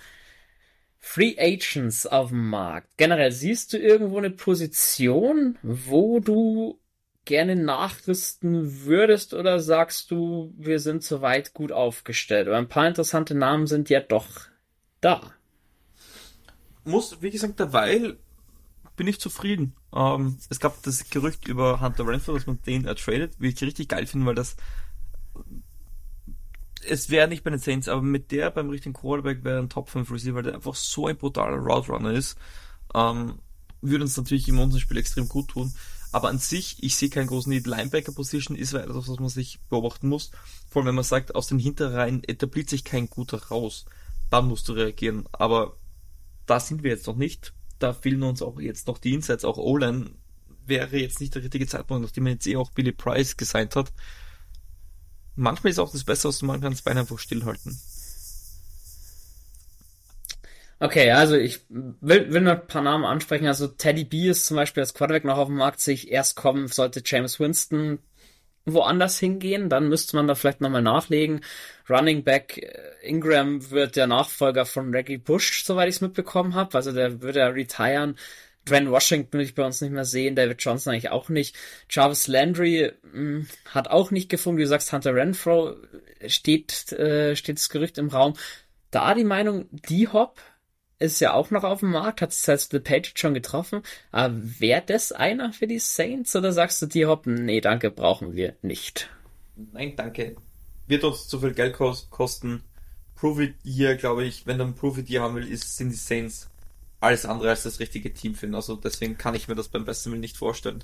Free Agents auf dem Markt. Generell siehst du irgendwo eine Position, wo du gerne nachrüsten würdest oder sagst du, wir sind soweit gut aufgestellt? Aber ein paar interessante Namen sind ja doch da. Muss, wie gesagt, derweil bin ich zufrieden. Ähm, es gab das Gerücht über Hunter Renfrew, dass man den ertradet, wie ich richtig geil finde, weil das es wäre nicht bei den Saints, aber mit der beim richtigen Quarterback wäre ein Top 5 Receiver, weil der einfach so ein brutaler Route Runner ist. Ähm, würde uns natürlich im unserem Spiel extrem gut tun. Aber an sich, ich sehe keinen großen Need. Linebacker-Position ist etwas, was man sich beobachten muss. Vor allem, wenn man sagt, aus den Hinterreihen etabliert sich kein guter raus. Dann musst du reagieren. Aber da sind wir jetzt noch nicht. Da fehlen uns auch jetzt noch die Insights. Auch O-Line wäre jetzt nicht der richtige Zeitpunkt, nachdem man jetzt eh auch Billy Price gesigned hat. Manchmal ist auch das Beste, was du machen kannst, Beine einfach stillhalten. Okay, also ich will, will noch ein paar Namen ansprechen. Also Teddy B ist zum Beispiel als Quarterback noch auf dem Markt, sich erst kommen, sollte James Winston woanders hingehen, dann müsste man da vielleicht nochmal nachlegen. Running Back äh, Ingram wird der Nachfolger von Reggie Bush, soweit ich es mitbekommen habe. Also der würde ja retiren. Dwayne Washington will ich bei uns nicht mehr sehen, David Johnson eigentlich auch nicht. Jarvis Landry mh, hm, hat auch nicht gefunden. Wie du sagst, Hunter Renfro steht, äh, steht das Gerücht im Raum. Da die Meinung, die Hop ist ja auch noch auf dem Markt, hat sich als The Patriot schon getroffen. Aber wäre das einer für die Saints oder sagst du die Hoppen, nee, danke, brauchen wir nicht? Nein, danke. Wird uns zu viel Geld kosten. Prove it Year, glaube ich, wenn du ein Prove it Year haben will, ist, sind die Saints alles andere als das richtige Team finden. Also deswegen kann ich mir das beim besten Willen nicht vorstellen.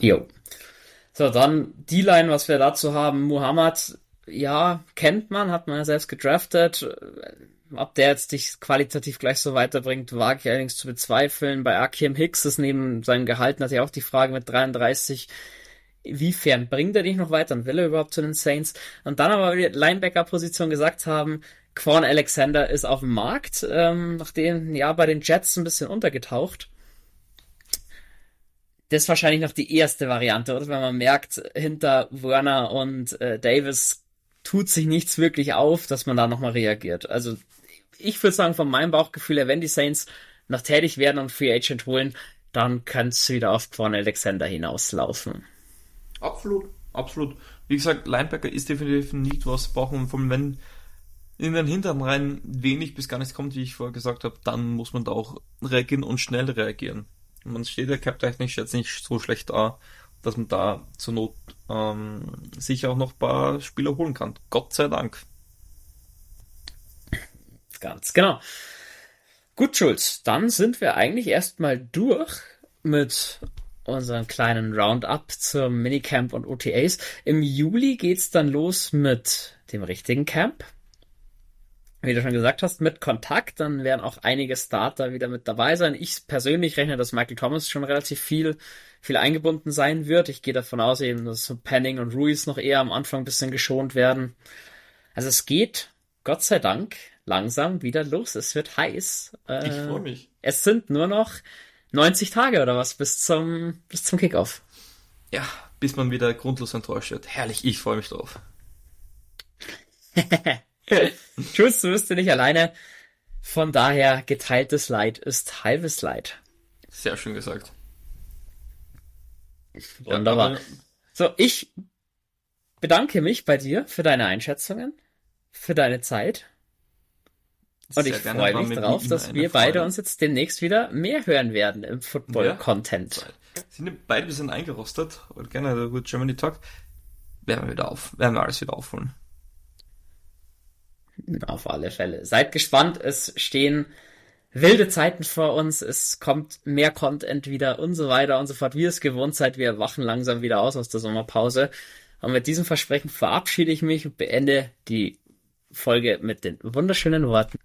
Jo. So, dann die Line, was wir dazu haben. Muhammad ja, kennt man, hat man ja selbst gedraftet. Ob der jetzt dich qualitativ gleich so weiterbringt, wage ich allerdings zu bezweifeln. Bei Akim Hicks ist neben seinem Gehalt natürlich auch die Frage mit 33, wiefern bringt er dich noch weiter und will er überhaupt zu den Saints? Und dann aber die Linebacker-Position gesagt haben, Quan Alexander ist auf dem Markt, ähm, nachdem, ja, bei den Jets ein bisschen untergetaucht. Das ist wahrscheinlich noch die erste Variante, oder? Wenn man merkt, hinter Werner und äh, Davis tut sich nichts wirklich auf, dass man da nochmal reagiert. Also ich würde sagen, von meinem Bauchgefühl her, wenn die Saints noch tätig werden und Free Agent holen, dann könnte es wieder auf Quan Alexander hinauslaufen. Absolut, absolut. Wie gesagt, Linebacker ist definitiv nicht was brauchen. Vor allem, wenn in den hinteren Reihen wenig bis gar nichts kommt, wie ich vorher gesagt habe, dann muss man da auch reagieren und schnell reagieren. Man steht ja cap-technisch jetzt nicht so schlecht da dass man da zur Not ähm, sich auch noch ein paar Spieler holen kann. Gott sei Dank. Ganz genau. Gut, Schulz, dann sind wir eigentlich erstmal durch mit unserem kleinen Roundup zum Minicamp und OTAs. Im Juli geht's dann los mit dem richtigen Camp wie du schon gesagt hast, mit Kontakt, dann werden auch einige Starter wieder mit dabei sein. Ich persönlich rechne, dass Michael Thomas schon relativ viel, viel eingebunden sein wird. Ich gehe davon aus, eben, dass Penning und Ruiz noch eher am Anfang ein bisschen geschont werden. Also es geht, Gott sei Dank, langsam wieder los. Es wird heiß. Äh, ich freue mich. Es sind nur noch 90 Tage oder was bis zum, bis zum Kickoff. Ja, bis man wieder grundlos enttäuscht wird. Herrlich, ich freue mich drauf. Tschüss, du bist ja nicht alleine. Von daher, geteiltes Leid ist halbes Leid. Sehr schön gesagt. Wunderbar. So, ich bedanke mich bei dir für deine Einschätzungen, für deine Zeit. Und ich freue mich darauf, dass wir beide uns jetzt demnächst wieder mehr hören werden im Football-Content. Ja, sind beide ein bisschen eingerostet und gerne Good Germany Talk. Werden wir wieder auf, werden wir alles wieder aufholen. Auf alle Fälle. Seid gespannt, es stehen wilde Zeiten vor uns, es kommt mehr Content wieder und so weiter und so fort, wie es gewohnt seid. Wir wachen langsam wieder aus aus der Sommerpause. Und mit diesem Versprechen verabschiede ich mich und beende die Folge mit den wunderschönen Worten.